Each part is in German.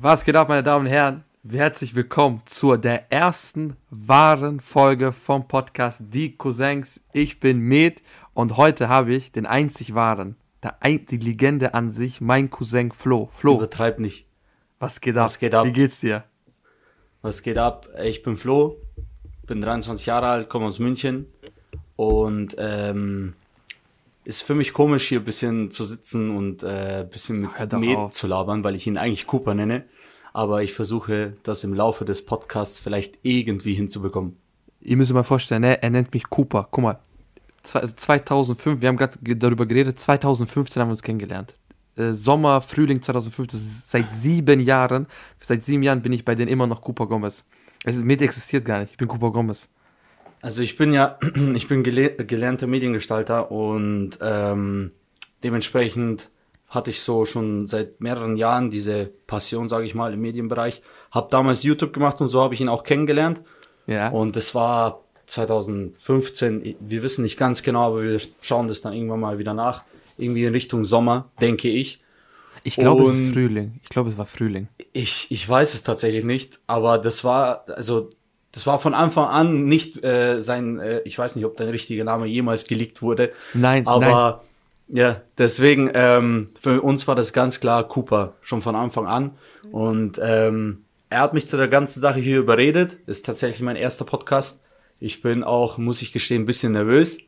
Was geht ab, meine Damen und Herren? Herzlich willkommen zur der ersten wahren Folge vom Podcast Die Cousins. Ich bin Med und heute habe ich den einzig wahren, der ein, die Legende an sich, mein Cousin Flo. Flo, Übertreib nicht. was geht ab? Was geht ab? Wie geht's dir? Was geht ab? Ich bin Flo, bin 23 Jahre alt, komme aus München und ähm, ist für mich komisch hier ein bisschen zu sitzen und äh, ein bisschen mit Med zu labern, weil ich ihn eigentlich Cooper nenne. Aber ich versuche das im Laufe des Podcasts vielleicht irgendwie hinzubekommen. Ihr müsst euch mal vorstellen, ne? er nennt mich Cooper. Guck mal, zwei- also 2005, wir haben gerade ge- darüber geredet, 2015 haben wir uns kennengelernt. Äh, Sommer, Frühling 2015, das ist seit sieben Jahren, seit sieben Jahren bin ich bei denen immer noch Cooper Gomez. Es mit existiert gar nicht, ich bin Cooper Gomez. Also ich bin ja, ich bin gele gelernter Mediengestalter und ähm, dementsprechend hatte ich so schon seit mehreren Jahren diese Passion, sage ich mal, im Medienbereich. Hab damals YouTube gemacht und so habe ich ihn auch kennengelernt. Ja. Und das war 2015, wir wissen nicht ganz genau, aber wir schauen das dann irgendwann mal wieder nach. Irgendwie in Richtung Sommer, denke ich. ich glaube, es ist Frühling. Ich glaube, es war Frühling. Ich, ich weiß es tatsächlich nicht, aber das war, also, das war von Anfang an nicht äh, sein, äh, ich weiß nicht, ob dein richtiger Name jemals geleakt wurde. Nein, aber ja, deswegen, ähm, für uns war das ganz klar Cooper, schon von Anfang an. Und ähm, er hat mich zu der ganzen Sache hier überredet. Ist tatsächlich mein erster Podcast. Ich bin auch, muss ich gestehen, ein bisschen nervös.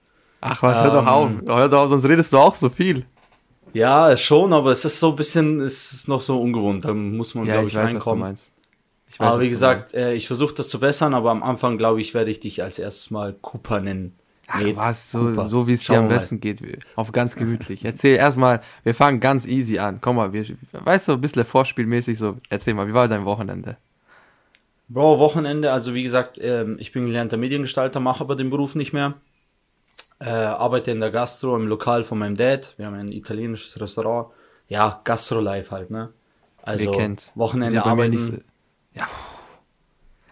Ach was, hör doch Ähm, auf. Hör doch auf, sonst redest du auch so viel. Ja, schon, aber es ist so ein bisschen, es ist noch so ungewohnt. Da muss man, Ja, glaube ich ich, weiß, was du reinkommen. Ich weiß, Aber wie gesagt, äh, ich versuche das zu bessern, aber am Anfang, glaube ich, werde ich dich als erstes mal Cooper nennen. Ach was, so, Cooper. so wie es dir am besten geht. Auf ganz gemütlich. Erzähl erstmal, wir fangen ganz easy an. Komm mal, wir, weißt du, ein bisschen vorspielmäßig so. Erzähl mal, wie war dein Wochenende? Bro, Wochenende, also wie gesagt, ähm, ich bin gelernter Mediengestalter, mache aber den Beruf nicht mehr. Äh, arbeite in der Gastro im Lokal von meinem Dad. Wir haben ein italienisches Restaurant. Ja, Gastro-Life halt, ne? Also. Wochenende arbeiten, Ja.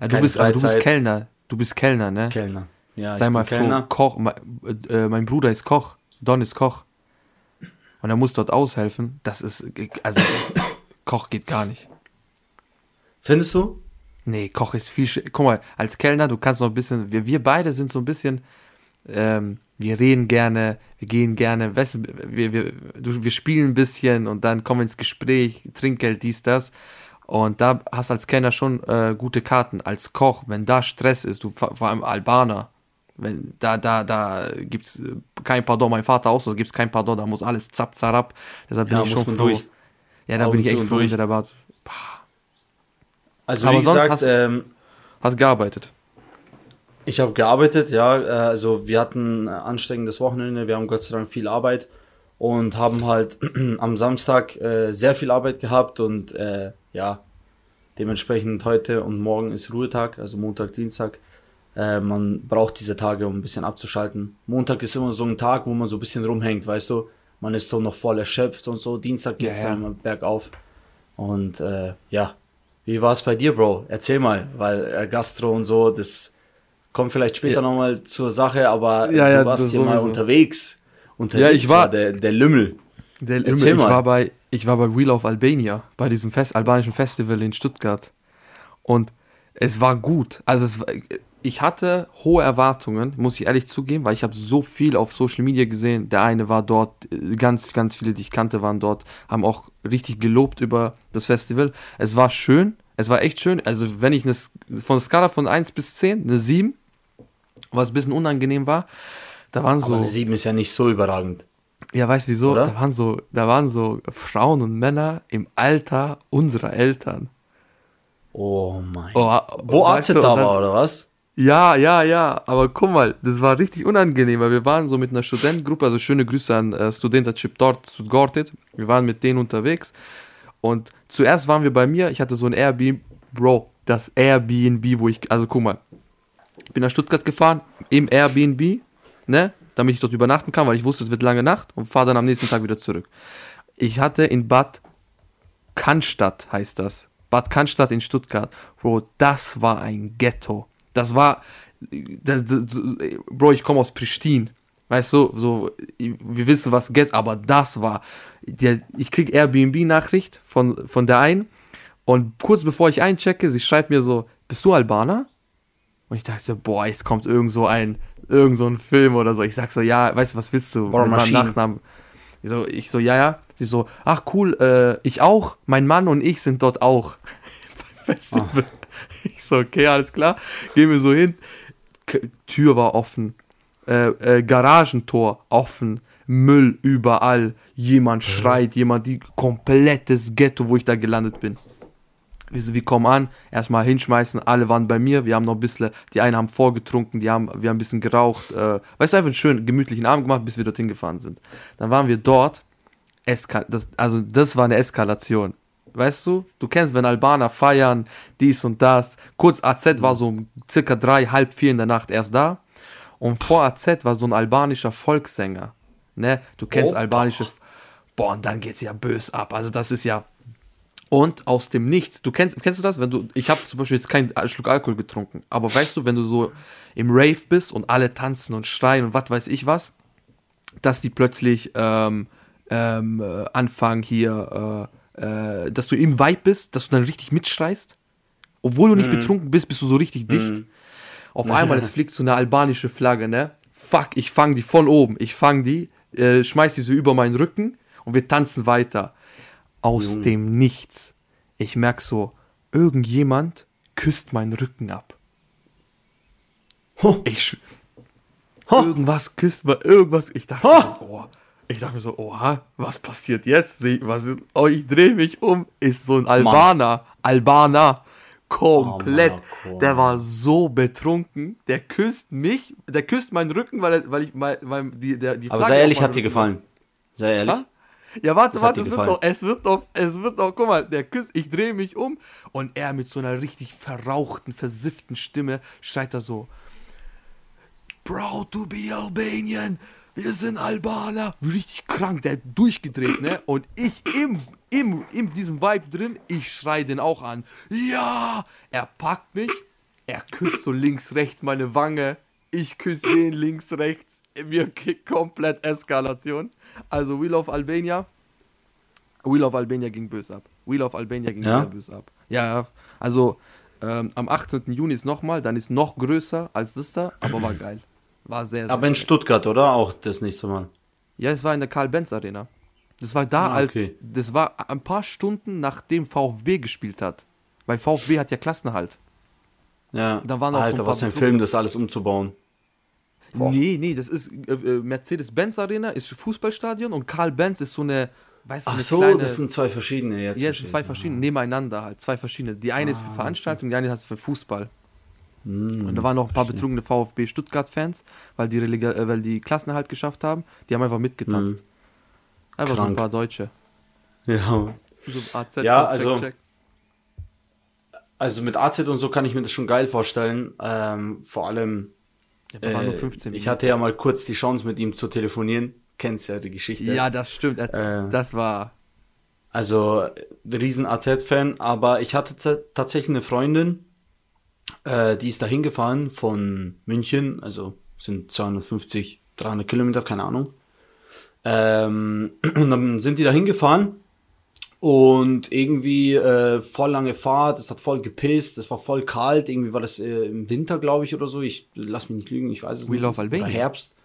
ja du, bist, du bist. Kellner. Du bist Kellner, ne? Kellner. Ja, Sei mal froh, Kellner. Koch. Mein, äh, mein Bruder ist Koch. Don ist Koch. Und er muss dort aushelfen. Das ist, also, Koch geht gar nicht. Findest du? Nee, Koch ist viel. Guck mal, als Kellner, du kannst noch ein bisschen. Wir, wir beide sind so ein bisschen. Ähm, wir reden gerne, wir gehen gerne, weißt wir, wir, wir spielen ein bisschen und dann kommen wir ins Gespräch, Trinkgeld, dies, das. Und da hast als Kellner schon äh, gute Karten. Als Koch, wenn da Stress ist, du vor allem Albaner, wenn da, da, da gibt's äh, kein Pardon, mein Vater auch so, da gibt's kein Pardon, da muss alles zapp, zarab. Deshalb bin Ja, ich schon froh. durch. Ja, da Augen bin ich echt froh, der Bart. Also Aber wie sonst gesagt, hast- ähm, Hast gearbeitet. Ich habe gearbeitet, ja. äh, Also wir hatten ein anstrengendes Wochenende, wir haben Gott sei Dank viel Arbeit und haben halt am Samstag äh, sehr viel Arbeit gehabt und äh, ja, dementsprechend heute und morgen ist Ruhetag, also Montag, Dienstag. Äh, man braucht diese Tage, um ein bisschen abzuschalten. Montag ist immer so ein Tag, wo man so ein bisschen rumhängt, weißt du. Man ist so noch voll erschöpft und so. Dienstag geht's Ja, ja. dann immer bergauf. Und äh, ja, wie war es bei dir, Bro? Erzähl mal, weil äh, Gastro und so, das kommt vielleicht später Ja. nochmal zur Sache, aber Ja, ja, du warst hier mal sowieso. unterwegs. Unterwegs Ja, ich war- der, der Lümmel. Der Erzähl ich mal. war bei ich war bei Wheel of Albania bei diesem Fest, albanischen Festival in Stuttgart und es war gut. Also es ich hatte hohe Erwartungen, muss ich ehrlich zugeben, weil ich habe so viel auf Social Media gesehen. Der eine war dort, ganz ganz viele, die ich kannte, waren dort, haben auch richtig gelobt über das Festival. Es war schön, es war echt schön. Also wenn ich eine, von der Skala von 1 bis 10, eine 7, was ein bisschen unangenehm war, da waren Aber so eine 7 ist ja nicht so überragend. Ja, weißt wieso? Oder? Da waren so, da waren so Frauen und Männer im Alter unserer Eltern. Oh mein Oh, Wo AZ da dann- war, oder was? Ja, ja, ja. Aber guck mal, das war richtig unangenehm, weil wir waren so mit einer Studentengruppe, also schöne Grüße an äh, Studentenchip dort zu Gortit. Wir waren mit denen unterwegs. Und zuerst waren wir bei mir, ich hatte so ein Airbnb, Bro, das Airbnb, wo ich, also guck mal, ich bin nach Stuttgart gefahren, im Airbnb, ne, damit ich dort übernachten kann, weil ich wusste, es wird lange Nacht und fahre dann am nächsten Tag wieder zurück. Ich hatte in Bad Cannstatt, heißt das. Bad Cannstatt in Stuttgart. Bro, das war ein Ghetto. Das war, das, das, Bro, ich komme aus Pristin. Weißt du, so, wir wissen, was Ghetto, aber das war, der, ich krieg Airbnb-Nachricht von, von der einen Und kurz bevor ich einchecke, sie schreibt mir so, bist du Albaner? Und ich dachte so, boah, jetzt kommt irgend so ein, irgend so ein Film oder so. Ich sag so, ja, weißt du, was willst du? Boah, mit meinem. Nachnamen. Ich so, ich so, ja, ja. Sie so, ach cool, äh, ich auch, mein Mann und ich sind dort auch. Beim Festival. Ich so, okay, alles klar. Gehen wir so hin. K Tür war offen. Äh, äh, Garagentor offen. Müll überall. Jemand schreit, jemand, die komplettes Ghetto, wo ich da gelandet bin. Wir, so, wir kommen an, erstmal hinschmeißen, alle waren bei mir, wir haben noch ein bisschen, die einen haben vorgetrunken, die haben, wir haben ein bisschen geraucht, äh, weißt du, einfach einen schönen, gemütlichen Abend gemacht, bis wir dorthin gefahren sind. Dann waren wir dort, Eska das, also das war eine Eskalation. Weißt du, du kennst, wenn Albaner feiern, dies und das. Kurz AZ war so um circa drei, halb vier in der Nacht erst da. Und vor AZ war so ein albanischer Volkssänger. Ne? Du kennst Oh. albanische. Boah, und dann geht's ja bös ab. Also das ist ja. Und aus dem Nichts, du kennst, kennst du das, wenn du, ich habe zum Beispiel jetzt keinen Schluck Alkohol getrunken, aber weißt du, wenn du so im Rave bist und alle tanzen und schreien und was weiß ich was, dass die plötzlich ähm, ähm, äh, anfangen hier, äh, äh, dass du im Vibe bist, dass du dann richtig mitschreist, obwohl du nicht betrunken bist, bist du so richtig dicht. Auf einmal, es fliegt so eine albanische Flagge, ne? Fuck, ich fang die von oben, ich fang die, äh, schmeiß die so über meinen Rücken und wir tanzen weiter. Aus dem Nichts. Ich merk so, irgendjemand küsst meinen Rücken ab. Ho. Ich Ha. irgendwas küsst mal irgendwas. Ich dachte, so, oh, ich dachte mir so, oha, was passiert jetzt? Seh- Was ist, oh, ich drehe mich um, ist so ein Albaner, Albaner, komplett. Oh, Mann, der war so betrunken, der küsst mich, der küsst meinen Rücken, weil, weil ich, weil, weil die, der, die Aber sei ehrlich, hat dir gefallen. Sei ehrlich. Ha? Ja, warte, Das warte, es wird, noch, es wird noch, es wird noch, guck mal, der küsst, ich drehe mich um und er mit so einer richtig verrauchten, versifften Stimme schreit da so, Proud to be Albanian, wir sind Albaner. Richtig krank, der hat durchgedreht, ne? Und ich im, im, in diesem Vibe drin, ich schrei den auch an. Ja! Er packt mich, er küsst so links, rechts meine Wange, ich küsse den links, rechts. Wir kick komplett Eskalation. Also We Love Albania. We Love Albania ging böse ab. We Love Albania ging Ja? sehr böse ab. Ja, ja. Also ähm, am 18. Juni ist nochmal, dann ist noch größer als das da, aber war geil. War sehr, sehr Aber in geil. Stuttgart, oder? Auch das nächste Mal. Ja, es war in der Karl-Benz Arena. Das war da Ah, als, okay. das war ein paar Stunden nachdem VfB gespielt hat. Weil VfB hat ja Klassenerhalt. Ja. Da waren auch so ein Alter, paar was ein Betrug- Film, das alles umzubauen. Boah. Nee, nee, das ist äh, äh, Mercedes-Benz Arena, ist Fußballstadion und Karl-Benz ist so eine, weißt du, Ach so, kleine, das sind zwei verschiedene jetzt. ja, sind zwei verschiedene, nebeneinander halt, zwei verschiedene. Die eine ist Ah, für Veranstaltung, die eine ist für Fußball. Hm, Und da waren noch ein paar betrunkene VfB Stuttgart-Fans, weil die, äh, weil die Klassenerhalt geschafft haben. Die haben einfach mitgetanzt. Einfach so ein Krank. paar Deutsche. Ja. So AZ, Ja, check, also- check. Also mit AZ und so kann ich mir das schon geil vorstellen. Ähm, vor allem, Ja, äh, 15 ich hatte ja mal kurz die Chance mit ihm zu telefonieren. Kennst ja die Geschichte. Ja, das stimmt. Das, Äh, das war. Also riesen AZ-Fan, aber ich hatte tatsächlich eine Freundin, äh, die ist da hingefahren von München, also sind 250, 300 Kilometer, keine Ahnung. Ähm, und dann sind die da hingefahren und irgendwie äh, voll lange Fahrt, es hat voll gepisst, es war voll kalt, irgendwie war das äh, im Winter, glaube ich, oder so. Ich lass mich nicht lügen, ich weiß es We nicht. Love Oder Albania. Herbst.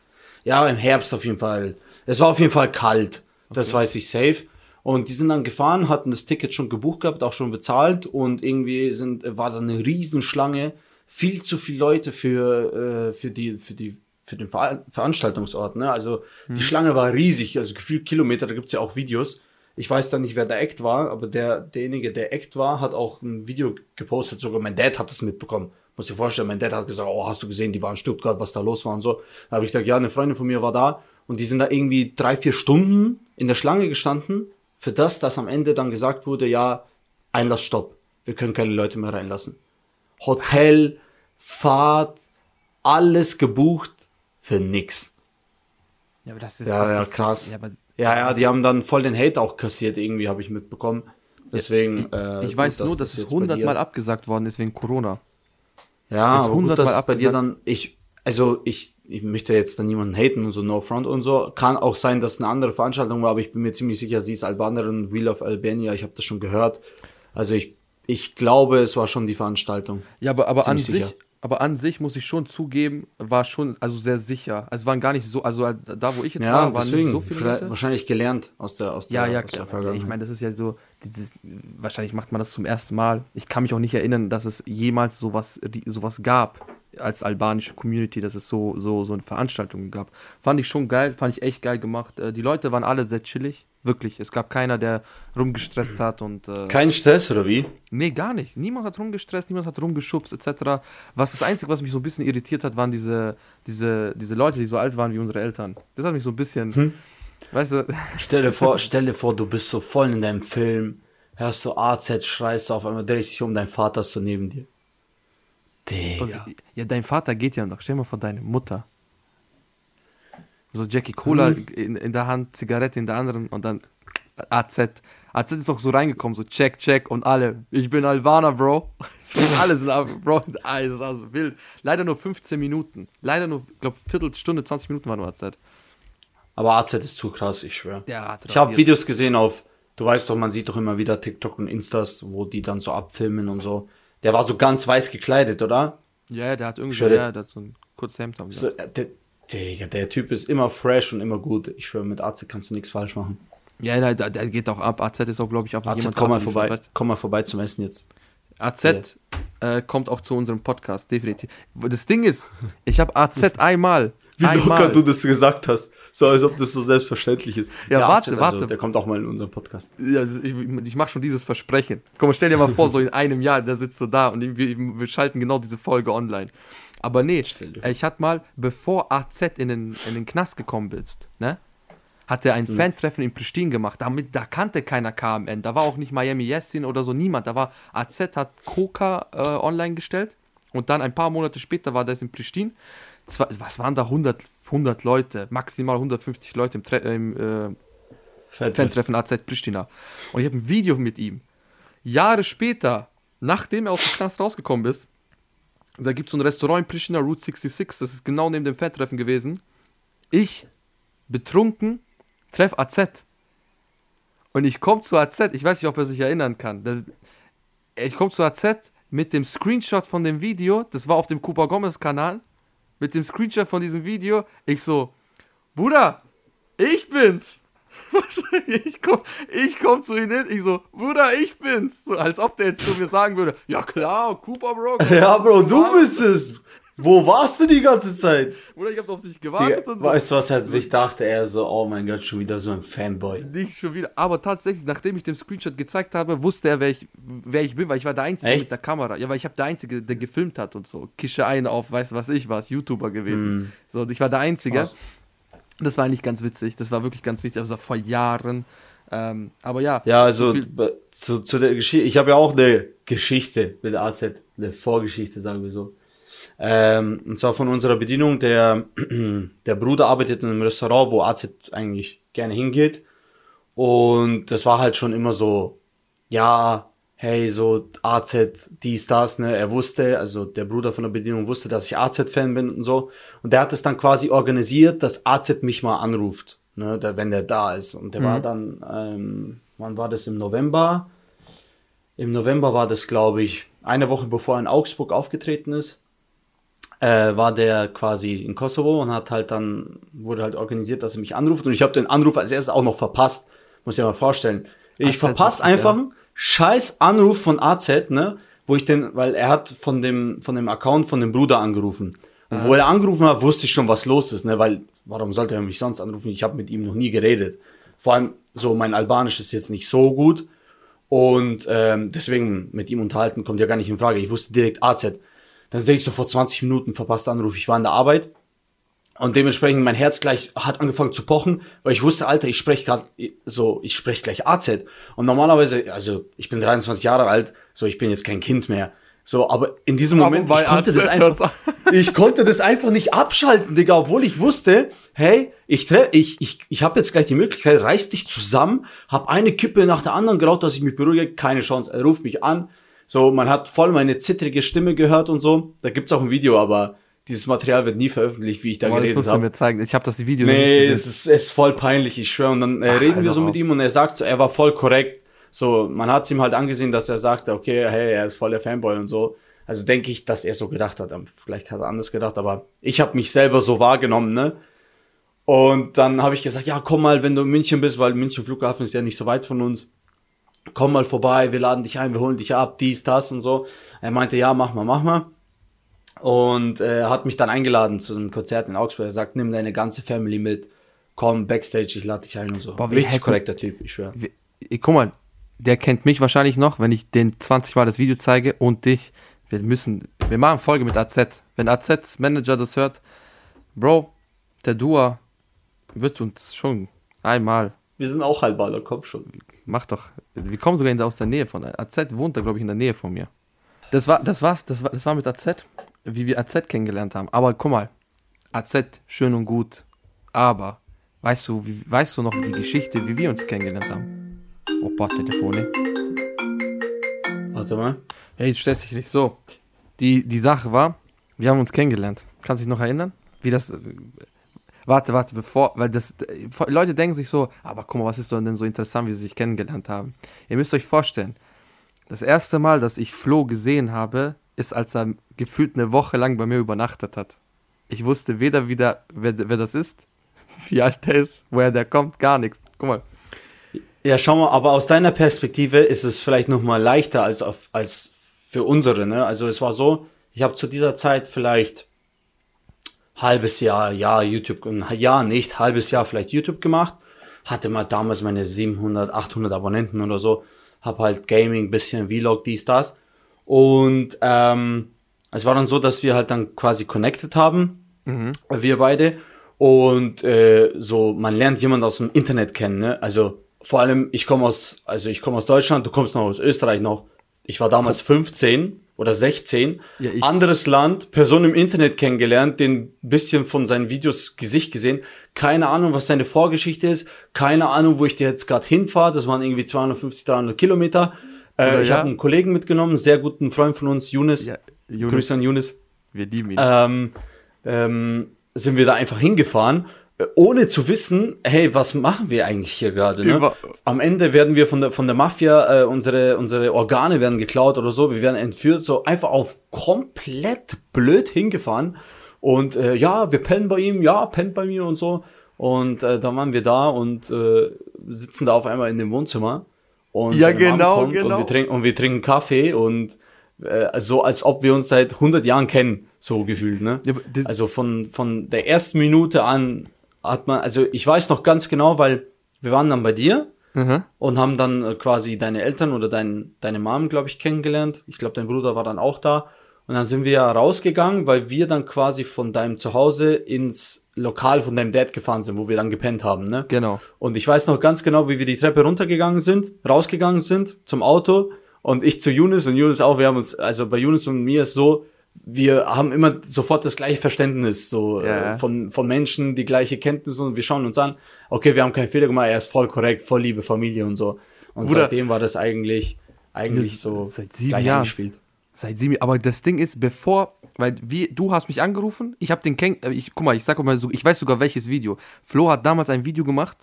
Ja, im Herbst auf jeden Fall. Es war auf jeden Fall kalt. Das weiß ich safe. Und die sind dann gefahren, hatten das Ticket schon gebucht gehabt, auch schon bezahlt und irgendwie sind, war da eine Riesenschlange, viel zu viele Leute für, äh, für die, für die, für den Ver Veranstaltungsort. Ne? Also die Schlange war riesig, also gefühlt Kilometer, da gibt's ja auch Videos. Ich weiß dann nicht, wer der Act war, aber der, derjenige, der Act war, hat auch ein Video gepostet, sogar mein Dad hat das mitbekommen. Muss dir vorstellen, mein Dad hat gesagt, oh, hast du gesehen, die waren in Stuttgart, was da los war und so. Da habe ich gesagt, ja, eine Freundin von mir war da und die sind da irgendwie drei, vier Stunden in der Schlange gestanden für das, dass am Ende dann gesagt wurde, ja, Einlassstopp, wir können keine Leute mehr reinlassen. Hotel, Fahrt, alles gebucht für nix. Ja, aber das ist. Ja, das ja, ist, krass. Ja, aber Ja, ja, die haben dann voll den Hate auch kassiert, irgendwie habe ich mitbekommen. Deswegen. äh, ich gut, weiß nur, dass das es jetzt bei 100 dir- Mal abgesagt worden ist wegen Corona. Ja, ist aber gut, 100 dass Mal es bei dir abgesagt. dann. Ich, also ich, ich möchte jetzt dann niemanden haten und so, no front und so. Kann auch sein, dass es eine andere Veranstaltung war, aber ich bin mir ziemlich sicher, sie ist Albanerin, Wheel of Albania, ich habe das schon gehört. Also ich ich glaube, es war schon die Veranstaltung. Ja, aber, aber an Ziemlich sich, sicher. Aber an sich muss ich schon zugeben, war schon also sehr sicher. Also es waren gar nicht so, also da wo ich jetzt Ja, war, waren deswegen. nicht so viele Leute. wahrscheinlich gelernt aus der, aus Ja, der, ja, aus der klar. Ich meine, das ist ja so, dieses, wahrscheinlich macht man das zum ersten Mal. Ich kann mich auch nicht erinnern, dass es jemals sowas, die- sowas gab als albanische Community, dass es so, so, so eine Veranstaltung gab. Fand ich schon geil, fand ich echt geil gemacht. Äh, Die Leute waren alle sehr chillig, wirklich. Es gab keiner, der rumgestresst hat und äh, Kein Stress, oder wie? Nee, gar nicht. Niemand hat rumgestresst, niemand hat rumgeschubst, etc. Was das Einzige, was mich so ein bisschen irritiert hat, waren diese, diese, diese Leute, die so alt waren wie unsere Eltern. Das hat mich so ein bisschen, weißt du, Stell dir vor, stell dir vor, du bist so voll in deinem Film, hörst so AZ, schreist du auf einmal, drehst dich um, dein Vater ist so neben dir. Digga. ja, dein Vater geht ja noch. Stell mal vor, deine Mutter. So Jackie Cola in, in der Hand, Zigarette in der anderen und dann AZ. AZ ist doch so reingekommen, so check, check und alle. Ich bin Albaner, Bro. Alle sind ab, Bro. Das ist also wild. Leider nur 15 Minuten. Leider nur, ich glaube, Viertelstunde, 20 Minuten war nur AZ. Aber AZ ist zu krass, ich schwöre. Ich habe. Videos gesehen auf, du weißt doch, man sieht doch immer wieder TikTok und Instas, wo die dann so abfilmen und so. Der war so ganz weiß gekleidet, oder? Ja, ja, der hat irgendwie, schwör ja, der hat so ein kurzes Hemd. Haben So, äh, der, Digga, der Typ ist immer fresh und immer gut. Ich schwöre, mit AZ kannst du nichts falsch machen. Ja, ja, der, der geht auch ab. AZ ist auch, glaube ich, auf AZ, komm mal vorbei, weißt komm mal vorbei zum Essen jetzt. du? AZ äh, kommt auch zu unserem Podcast, definitiv. Das Ding ist, ich habe AZ einmal. einmal. das gesagt hast. So, als ob das so selbstverständlich ist. Ja, warte, AZ, warte. Der kommt auch mal in unseren Podcast. Ja, ich, ich mache schon dieses Versprechen. Komm, stell dir mal vor, so in einem Jahr, der sitzt so da und wir, wir schalten genau diese Folge online. Aber nee, ich hatte mal, bevor AZ in den, in den Knast gekommen bist, ne? Hat er ein Mhm. Fantreffen in Pristin gemacht. Damit, da kannte keiner KMN. Da war auch nicht Miami Yassin oder so, niemand. Da war AZ hat Coca äh, online gestellt. Und dann ein paar Monate später war das in Pristin. Was waren da 100, 100 Leute, maximal 150 Leute im, Tre im äh, Fan-Treffen AZ Pristina. Und ich habe ein Video mit ihm. Jahre später, nachdem er aus dem Knast rausgekommen ist, da gibt es so ein Restaurant in Pristina, Route 66, das ist genau neben dem Fan-Treffen gewesen. Ich, betrunken, treff AZ. Und ich komme zu AZ, ich weiß nicht, ob er sich erinnern kann. Das, ich komme zu AZ mit dem Screenshot von dem Video, das war auf dem Cooper Gomez Kanal, mit dem Screenshot von diesem Video, ich so, Bruder, ich bin's. Ich komm, ich komm zu ihm hin, ich so, Bruder, ich bin's. So, als ob der jetzt zu mir sagen würde, ja klar, Cooper Bro. Ja, Bro, du bist es. Wo warst du die ganze Zeit? Bruder, ich hab auf dich gewartet Digga, und so. weißt du, was er sich dachte? Er so, oh mein Gott, schon wieder so ein Fanboy. Nicht schon wieder. Aber tatsächlich, nachdem ich den Screenshot gezeigt habe, wusste er, wer ich, wer ich bin, weil ich war der Einzige Echt? mit der Kamera. Ja, weil ich habe der Einzige, der gefilmt hat und so. Kische ein auf, weißt du was ich war, YouTuber gewesen. So, und ich war der Einzige. Krass. Das war eigentlich ganz witzig. Das war wirklich ganz wichtig. Also vor Jahren. Ähm, aber ja. Ja, also so zu, zu der Geschichte, ich habe ja auch eine Geschichte mit AZ, eine Vorgeschichte, sagen wir so. Ähm, und zwar von unserer Bedienung, der, der Bruder arbeitet in einem Restaurant, wo AZ eigentlich gerne hingeht. Und das war halt schon immer so, ja, hey, so AZ, dies, das, ne, er wusste, also der Bruder von der Bedienung wusste, dass ich AZ-Fan bin und so. Und der hat es dann quasi organisiert, dass AZ mich mal anruft, ne, der, wenn der da ist. Und der war dann, ähm, wann war das, im November? Im November war das, glaube ich, eine Woche bevor er in Augsburg aufgetreten ist, äh, war der quasi in Kosovo und hat halt dann, wurde halt organisiert, dass er mich anruft. Und ich habe den Anruf als erstes auch noch verpasst. Muss ich mir mal vorstellen. Ich verpasse einfach ja. einen scheiß Anruf von AZ, ne? Wo ich den, weil er hat von dem, von dem Account von dem Bruder angerufen. Und wo er angerufen hat, wusste ich schon, was los ist, ne? Weil, warum sollte er mich sonst anrufen? Ich habe mit ihm noch nie geredet. Vor allem, so mein Albanisch ist jetzt nicht so gut. Und ähm, deswegen mit ihm unterhalten kommt ja gar nicht in Frage. Ich wusste direkt AZ. Dann sehe ich so vor 20 Minuten verpasster Anruf. Ich war in der Arbeit und dementsprechend mein Herz gleich hat angefangen zu pochen, weil ich wusste, Alter, ich spreche gerade so, ich spreche gleich AZ. Und normalerweise, also ich bin 23 Jahre alt, so ich bin jetzt kein Kind mehr. So, aber in diesem Moment, ich konnte das einfach, ich konnte das einfach nicht abschalten, Digga, obwohl ich wusste, hey, ich tre ich, ich, ich habe jetzt gleich die Möglichkeit, reiß dich zusammen, hab eine Kippe nach der anderen geraucht, dass ich mich beruhige, keine Chance, er ruft mich an, so, man hat voll meine zittrige Stimme gehört und so, da gibt's auch ein Video, aber dieses Material wird nie veröffentlicht, wie ich da Boah, das geredet musst du habe. mir zeigen. Ich habe das Video Nee, es gesehen. ist, es ist voll peinlich, ich schwöre. Und dann äh, reden wir so mit auch. ihm und er sagt so, er war voll korrekt. So, man hat es ihm halt angesehen, dass er sagte, okay, hey, er ist voll der Fanboy und so. Also denke ich, dass er so gedacht hat. Vielleicht hat er anders gedacht, aber ich habe mich selber so wahrgenommen, ne? Und dann habe ich gesagt, ja, komm mal, wenn du in München bist, weil München Flughafen ist ja nicht so weit von uns. Komm mal vorbei, wir laden dich ein, wir holen dich ab, dies, das und so. Er meinte, ja, mach mal, mach mal. Und äh, hat mich dann eingeladen zu einem Konzert in Augsburg. Er sagt, nimm deine ganze Family mit, komm backstage, ich lade dich ein und so. Boah, Richtig happy- korrekter Typ, ich schwöre. Guck mal, der kennt mich wahrscheinlich noch, wenn ich den 20 Mal das Video zeige und dich. Wir müssen, wir machen Folge mit AZ. Wenn AZ Manager das hört, Bro, der Dua wird uns schon einmal, Wir sind auch halbballer, komm schon. mach doch, wir kommen sogar der, aus der Nähe von, AZ wohnt da, glaube ich, in der Nähe von mir. Das war, das war's, das war, das war mit AZ, wie wir AZ kennengelernt haben. Aber guck mal, AZ, schön und gut, aber, weißt du, wie, weißt du noch die Geschichte, wie wir uns kennengelernt haben? Opa, Telefone. Warte mal. Hey, stress dich nicht so. Die, die Sache war, wir haben uns kennengelernt. Kannst du dich noch erinnern? Wie das. Warte, warte, bevor, weil das. äh, Leute denken sich so, aber guck mal, was ist denn so interessant, wie sie sich kennengelernt haben? Ihr müsst euch vorstellen, das erste Mal, dass ich Flo gesehen habe, ist, als er gefühlt eine Woche lang bei mir übernachtet hat. Ich wusste weder wieder, wer, wer das ist, wie alt der ist, woher der kommt, gar nichts. Guck mal. Ja, schau mal, aber aus deiner Perspektive ist es vielleicht noch mal leichter als auf, als für unsere, ne? Also es war so, ich habe zu dieser Zeit vielleicht halbes Jahr, ja, YouTube, ein Jahr nicht, halbes Jahr vielleicht YouTube gemacht, hatte mal damals meine 700, 800 Abonnenten oder so, hab halt Gaming, bisschen Vlog, dies, das. Und ähm, es war dann so, dass wir halt dann quasi connected haben, wir beide. Und äh, so man lernt jemand aus dem Internet kennen, ne? Also vor allem ich komme aus, also ich komme aus Deutschland, du kommst noch aus Österreich noch. Ich war damals 15 oder 16. Ja, Anderes Land, Person im Internet kennengelernt, den bisschen von seinen Videos Gesicht gesehen. Keine Ahnung, was seine Vorgeschichte ist. Keine Ahnung, wo ich dir jetzt gerade hinfahre. Das waren irgendwie 250, 300 Kilometer. Äh, Oder ich ja. habe einen Kollegen mitgenommen, sehr guten Freund von uns, Younes. Ja, Younes. Grüße an Younes Wir lieben ihn. ähm, ähm, sind wir da einfach hingefahren, ohne zu wissen, hey, was machen wir eigentlich hier gerade? Ne? Am Ende werden wir von der, von der Mafia, äh, unsere, unsere Organe werden geklaut oder so, wir werden entführt, so einfach auf komplett blöd hingefahren. Und äh, ja, wir pennen bei ihm, ja, pennt bei mir und so. Und äh, dann waren wir da und äh, sitzen da auf einmal in dem Wohnzimmer. Und Ja, genau, genau. Und wir, trinken, und wir trinken Kaffee und äh, so, als ob wir uns seit 100 Jahren kennen, so gefühlt, ne? Ja, also von, von der ersten Minute an hat man, also ich weiß noch ganz genau, weil wir waren dann bei dir Mhm. und haben dann äh, quasi deine Eltern oder dein, deine Mom, glaube ich, kennengelernt. Ich glaube, dein Bruder war dann auch da. Und dann sind wir ja rausgegangen, weil wir dann quasi von deinem Zuhause ins Lokal von deinem Dad gefahren sind, wo wir dann gepennt haben, ne? Genau. Und ich weiß noch ganz genau, wie wir die Treppe runtergegangen sind, rausgegangen sind zum Auto und ich zu Younes und Younes auch. Wir haben uns, also bei Younes und mir ist so, wir haben immer sofort das gleiche Verständnis so Ja. äh, von, von Menschen, die gleiche Kenntnisse und wir schauen uns an, okay, wir haben keinen Fehler gemacht, er ist voll korrekt, voll liebe Familie und so. Und Bruder, seitdem war das eigentlich, eigentlich das- so seit sieben Jahren. eingespielt. Seit sieben Jahren. Aber das Ding ist, bevor, weil wie, du hast mich angerufen, ich habe den kenn, äh, ich, guck mal, ich sag mal so, ich weiß sogar welches Video. Flo hat damals ein Video gemacht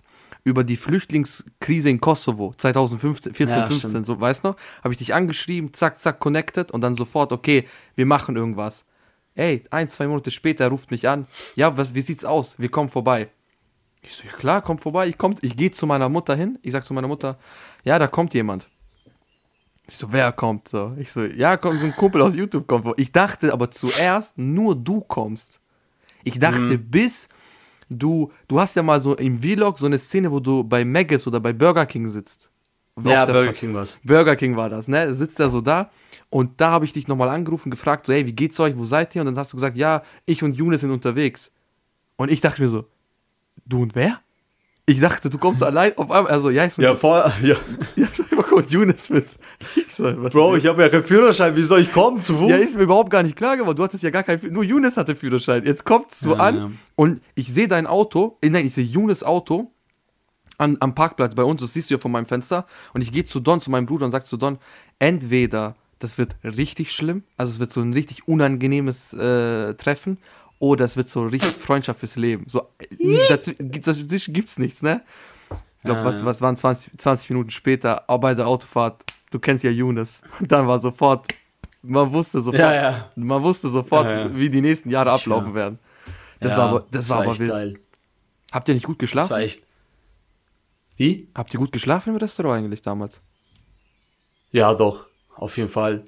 über die Flüchtlingskrise in Kosovo 2015, 14, Ja, 15, stimmt. so, weißt du noch? Habe ich dich angeschrieben, zack, zack, connected und dann sofort, okay, wir machen irgendwas. Ey, ein, zwei Monate später er ruft mich an, ja, was, wie sieht's aus? Wir kommen vorbei. Ich so, ja klar, komm vorbei. Ich, komm, ich gehe zu meiner Mutter hin. Ich sag zu meiner Mutter, ja, da kommt jemand. Ich so, wer kommt? So, ich so, ja, kommt so ein Kumpel aus YouTube kommt. Ich dachte aber zuerst, nur du kommst. Ich dachte, bis du, du hast ja mal so im Vlog so eine Szene, wo du bei Maggis oder bei Burger King sitzt. Ja, Burger Fa- King war's. Burger King war das, ne? Sitzt er so da und da habe ich dich nochmal angerufen, gefragt, so, hey, wie geht's euch, wo seid ihr? Und dann hast du gesagt, ja, ich und Younes sind unterwegs. Und ich dachte mir so, du und wer? Ich dachte, du kommst allein auf einmal, also, ja, ich so, Ja, voll, ja. ja, sag mal kurz, Younes mit. Ich so, Bro, ich habe ja keinen Führerschein, wie soll ich kommen zu Fuß? ja, ist mir überhaupt gar nicht klar geworden. Du hattest ja gar keinen, nur Younes hatte Führerschein. Jetzt kommt's so Ja, an ja. und ich sehe dein Auto, äh, nein, ich sehe Younes Auto an, am Parkplatz bei uns, das siehst du ja von meinem Fenster und ich gehe zu Don, zu meinem Bruder und sag zu Don, entweder das wird richtig schlimm, also es wird so ein richtig unangenehmes äh, Treffen oder es wird so richtig Freundschaft fürs Leben. So, äh, das, das, das gibt's nichts, ne? glaube, Ja, was, was waren 20, 20 Minuten später, auch bei der Autofahrt, du kennst ja Younes. Und dann war sofort, man wusste sofort, Ja, ja. man wusste sofort, Ja, wie die nächsten Jahre ablaufen werden. Das war aber, das war aber wild. geil. Habt ihr nicht gut Das geschlafen? war echt. Wie? Habt ihr gut geschlafen im Restaurant eigentlich damals? Ja, doch. Auf jeden Fall.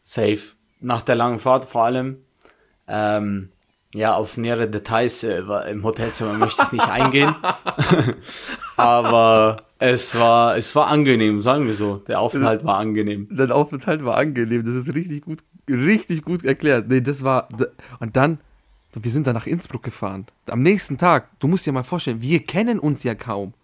Safe. Nach der langen Fahrt vor allem. Ähm, ja, auf nähere Details äh, im Hotelzimmer möchte ich nicht eingehen. Aber es war, es war angenehm, sagen wir so. Der Aufenthalt war angenehm. Dein Aufenthalt war angenehm, das ist richtig gut, richtig gut erklärt. Nee, das war, und dann, wir sind dann nach Innsbruck gefahren. Am nächsten Tag, du musst dir mal vorstellen, wir kennen uns ja kaum.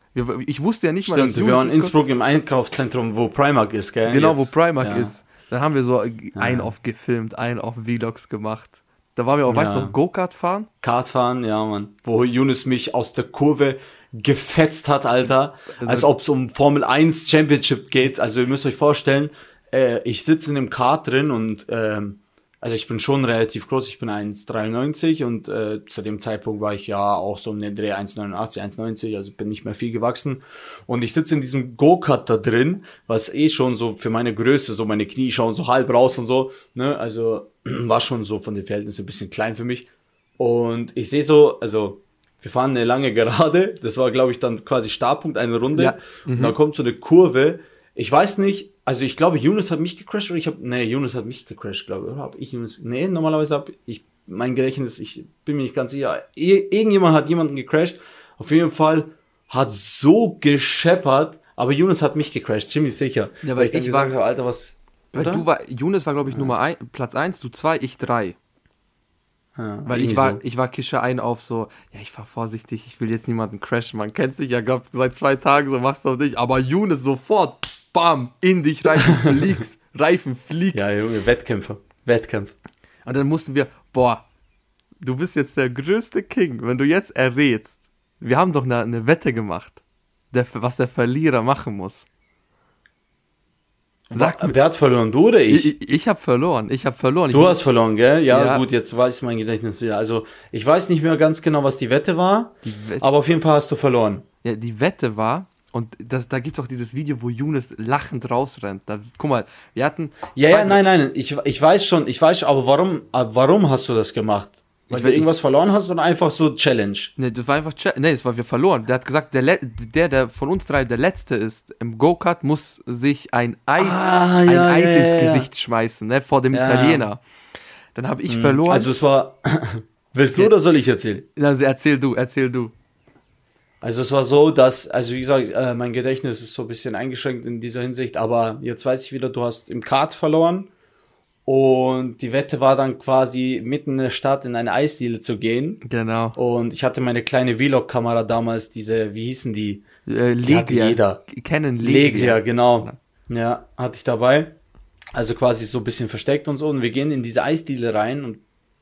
Ich wusste ja nicht mal, Stimmt, wir waren in. Innsbruck im Einkaufszentrum, wo Primark ist, gell? Genau, Jetzt. wo Primark ja. ist. Dann haben wir so ein auf gefilmt, ein auf Vlogs gemacht. Da waren wir auch, weißt du Ja. noch, Go-Kart fahren? Kartfahren, ja, Mann. Wo Yunus mich aus der Kurve gefetzt hat, Alter. Als ob es um Formel 1 Championship geht. Also ihr müsst euch vorstellen, äh, ich sitze in dem Kart drin und ähm, also ich bin schon relativ groß, ich bin 1,93 und äh, zu dem Zeitpunkt war ich ja auch so um den Dreh 1,89, 1,90, also bin nicht mehr viel gewachsen. Und ich sitze in diesem Go-Kart da drin, was eh schon so für meine Größe, so meine Knie schauen so halb raus und so, ne, also war schon so von den Verhältnissen ein bisschen klein für mich. Und ich sehe so, also wir fahren eine lange Gerade, das war glaube ich dann quasi Startpunkt, eine Runde. Ja. Und dann kommt so eine Kurve. Ich weiß nicht, also ich glaube, Yunus hat mich gecrashed oder ich habe, nee, Yunus hat mich gecrashed, glaube ich. Habe ich Yunus? Nee, normalerweise habe ich, mein Gedächtnis, ich bin mir nicht ganz sicher. Ir- Irgendjemand hat jemanden gecrashed. Auf jeden Fall hat so gescheppert, aber Yunus hat mich gecrashed, ziemlich sicher. Ja, weil ich dann ich gesagt war- habe, Alter, was, Weil oder? du war, Younes war, glaube ich, Nummer ein, Platz 1, du 2, ich 3. Ja, Weil ich war, so. ich war Kische ein auf so, ja, ich fahr vorsichtig, ich will jetzt niemanden crashen. Man kennt sich ja, glaub, seit zwei Tagen, so machst du auf dich. Aber Younes sofort, bam, in dich rein, du fliegst, Reifen fliegt. Ja, Junge, Wettkämpfer. Wettkampf. Und dann mussten wir, boah, du bist jetzt der größte King, wenn du jetzt errätst. Wir haben doch eine, eine Wette gemacht, der, was der Verlierer machen muss. Sag Wer hat verloren? Du oder ich? ich, ich, ich habe verloren, ich habe verloren. Du ich, hast verloren, gell? Ja, Ja. gut, jetzt weiß mein Gedächtnis wieder. Also, ich weiß nicht mehr ganz genau, was die Wette war, die, Wette, aber auf jeden Fall hast du verloren. ja, die Wette war, und das, da gibt es auch dieses Video, wo Younes lachend rausrennt. Da, guck mal, wir hatten. Ja, ja, nein, nein, ich, ich weiß schon, ich weiß, aber warum, aber warum hast du das gemacht? Weil Ich du irgendwas verloren hast oder einfach so Challenge? Nee, das war einfach, Cha- nee, das war wir verloren. Der hat gesagt, der, Le- der, der von uns drei der Letzte ist im Go-Kart, muss sich ein Eis, Ah, ein ja, Eis ja, ins ja. Gesicht schmeißen, ne, vor dem. Italiener. Dann habe ich verloren. Also, es war, willst du oder soll ich erzählen? also erzähl du, erzähl du. Also es war so, dass, also wie gesagt, äh, mein Gedächtnis ist so ein bisschen eingeschränkt in dieser Hinsicht, aber jetzt weiß ich wieder, du hast im Kart verloren und die Wette war dann quasi mitten in der Stadt in eine Eisdiele zu gehen Genau. und ich hatte meine kleine Vlog-Kamera damals, diese, wie hießen die? Äh, Legria. jeder. Kennen Legria, Legria. genau. Ja, hatte ich dabei. Also quasi so ein bisschen versteckt und so und wir gehen in diese Eisdiele rein und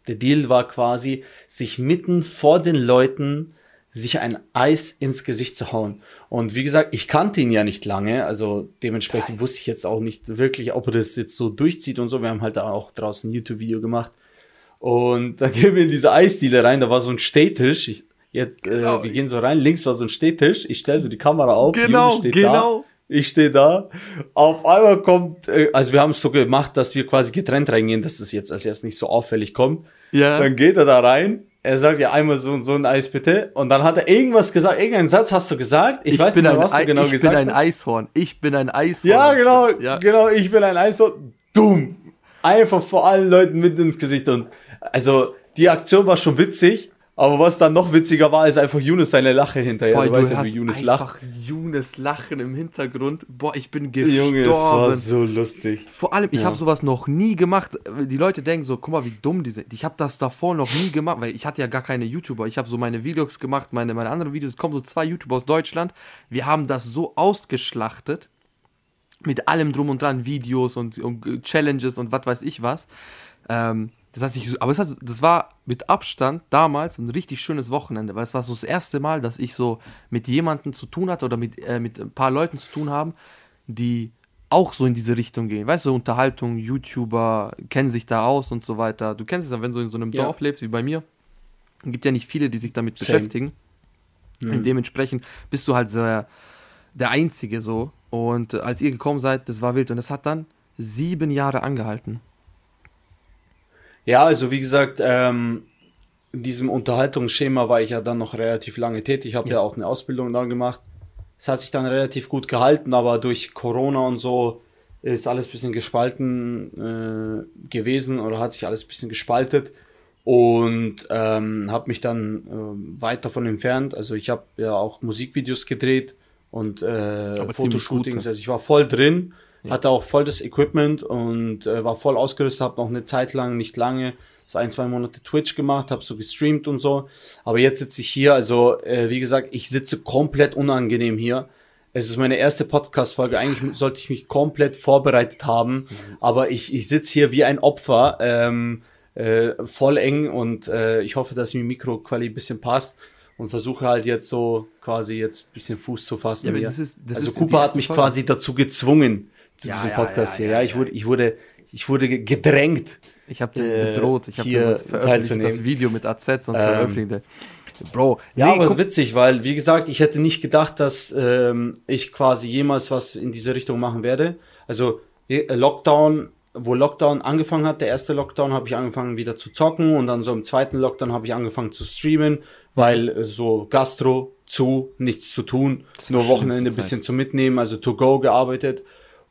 der Deal war quasi, sich mitten vor den Leuten sich ein Eis ins Gesicht zu hauen. Und wie gesagt, ich kannte ihn ja nicht lange, also dementsprechend wusste ich jetzt auch nicht wirklich, ob er das jetzt so durchzieht und so. Wir haben halt da auch draußen ein YouTube-Video gemacht. Und dann gehen wir in diese Eisdiele rein, da war so ein Stehtisch. Ich, jetzt, Genau. äh, wir gehen so rein, links war so ein Stehtisch. Ich stelle so die Kamera auf. Genau, genau. Da. Ich stehe da. Auf einmal kommt, äh, also wir haben es so gemacht, dass wir quasi getrennt reingehen, dass es jetzt als erst nicht so auffällig kommt. Ja. Dann geht er da rein. Er sagt ja einmal so und so ein Eis bitte. Und dann hat er irgendwas gesagt. Irgendeinen Satz hast du gesagt. Ich, weiß bin nicht mehr, ein, was du genau ich gesagt bin ein hast. Eishorn. Ich bin ein Eishorn. Ja, genau, Ja. genau, ich bin ein Eis so dumm. Einfach vor allen Leuten mitten ins Gesicht und also die Aktion war schon witzig, aber was dann noch witziger war, ist einfach Younes seine Lache hinterher. Boah, du weißt ja, wie Younes lacht. einfach Younes Lachen im Hintergrund. Boah, ich bin gestorben. Junge, es war so lustig. Vor allem, ich Ja. habe sowas noch nie gemacht. Die Leute denken so, guck mal, wie dumm die sind. Ich habe das davor noch nie gemacht, weil ich hatte ja gar keine YouTuber. Ich habe so meine Vlogs gemacht, meine, meine anderen Videos. Es kommen so zwei YouTuber aus Deutschland. Wir haben das so ausgeschlachtet. Mit allem drum und dran, Videos und, und Challenges und was weiß ich was. Ähm, das heißt, ich, aber es hat, das war mit Abstand damals ein richtig schönes Wochenende, weil es war so das erste Mal, dass ich so mit jemandem zu tun hatte oder mit, äh, mit ein paar Leuten zu tun haben, die auch so in diese Richtung gehen. Weißt du, Unterhaltung, YouTuber kennen sich da aus und so weiter. Du kennst es ja, wenn du in so einem Ja. Dorf lebst wie bei mir. Gibt ja nicht viele, die sich damit Same. beschäftigen. Mhm. Und dementsprechend bist du halt sehr, der Einzige so. Und als ihr gekommen seid, das war wild. Und es hat dann sieben Jahre angehalten. Ja, also wie gesagt, ähm, in diesem Unterhaltungsschema war ich ja dann noch relativ lange tätig. Ich habe ja. ja auch eine Ausbildung da gemacht. Es hat sich dann relativ gut gehalten, aber durch Corona und so ist alles ein bisschen gespalten äh, gewesen oder hat sich alles ein bisschen gespaltet und ähm, habe mich dann äh, weit davon entfernt. Also ich habe ja auch Musikvideos gedreht und äh, Fotoshootings. Also ich war voll drin, ja. hatte auch voll das Equipment und äh, war voll ausgerüstet, habe noch eine Zeit lang, nicht lange, so ein, zwei Monate Twitch gemacht, habe so gestreamt und so. Aber jetzt sitze ich hier, also äh, wie gesagt, ich sitze komplett unangenehm hier. Es ist meine erste Podcast-Folge. Eigentlich sollte ich mich komplett vorbereitet haben, mhm. aber ich, ich sitze hier wie ein Opfer, ähm, äh, voll eng und äh, ich hoffe, dass mir Mikroquali ein bisschen passt und versuche halt jetzt so quasi jetzt ein bisschen Fuß zu fassen. Ja, das ist, das also Cooper hat mich Folge. quasi dazu gezwungen zu ja, diesem Podcast ja, ja, hier. Ja, ich wurde, ich wurde, ich wurde gedrängt. Ich habe den äh, bedroht. Ich habe das Video mit AZ, sonst ähm, veröffentlicht Bro. Ja, nee, aber es ist witzig, weil, wie gesagt, ich hätte nicht gedacht, dass ähm, ich quasi jemals was in diese Richtung machen werde. Also Lockdown, wo Lockdown angefangen hat, der erste Lockdown, habe ich angefangen wieder zu zocken und dann so im zweiten Lockdown habe ich angefangen zu streamen, weil äh, so Gastro zu, nichts zu tun, nur Wochenende ein bisschen zu mitnehmen, also to go gearbeitet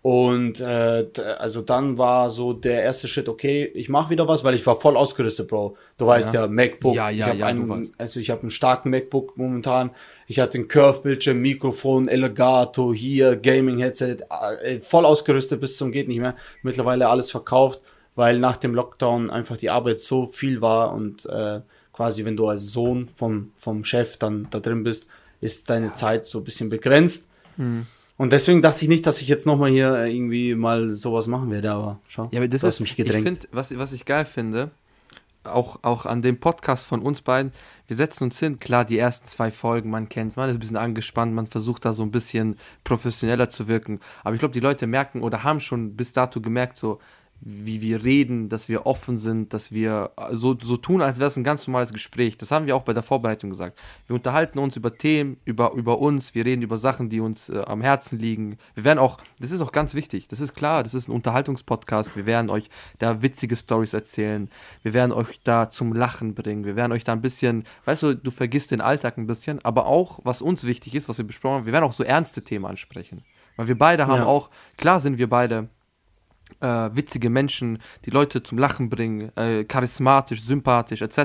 und äh, also dann war so der erste Schritt, okay, ich mache wieder was, weil ich war voll ausgerüstet, Bro. Du weißt ja, ja MacBook. Ja, ja, ich ja, einen, also ich habe einen starken MacBook momentan. Ich hatte einen Curve-Bildschirm, Mikrofon, Elgato, hier, Gaming-Headset, äh, voll ausgerüstet bis zum geht nicht mehr. Mittlerweile alles verkauft, weil nach dem Lockdown einfach die Arbeit so viel war und äh, quasi, wenn du als Sohn vom, vom Chef dann da drin bist, ist deine Zeit so ein bisschen begrenzt. Hm. Und deswegen dachte ich nicht, dass ich jetzt nochmal hier irgendwie mal sowas machen werde, aber schau. Ja, aber das ist, mich gedrängt. Ich find, was, was ich geil finde, auch, auch an dem Podcast von uns beiden, wir setzen uns hin, klar, die ersten zwei Folgen, man kennt es, man ist ein bisschen angespannt, man versucht da so ein bisschen professioneller zu wirken. Aber ich glaube, die Leute merken oder haben schon bis dato gemerkt, so, wie wir reden, dass wir offen sind, dass wir so, so tun, als wäre es ein ganz normales Gespräch. Das haben wir auch bei der Vorbereitung gesagt. Wir unterhalten uns über Themen, über, über uns, wir reden über Sachen, die uns äh, am Herzen liegen. Wir werden auch, das ist auch ganz wichtig, das ist klar, das ist ein Unterhaltungspodcast. Wir werden euch da witzige Stories erzählen. Wir werden euch da zum Lachen bringen. Wir werden euch da ein bisschen, weißt du, du vergisst den Alltag ein bisschen, aber auch, was uns wichtig ist, was wir besprochen haben, wir werden auch so ernste Themen ansprechen. Weil wir beide haben ja. auch, klar sind wir beide äh, witzige Menschen, die Leute zum Lachen bringen, äh, charismatisch, sympathisch etc.,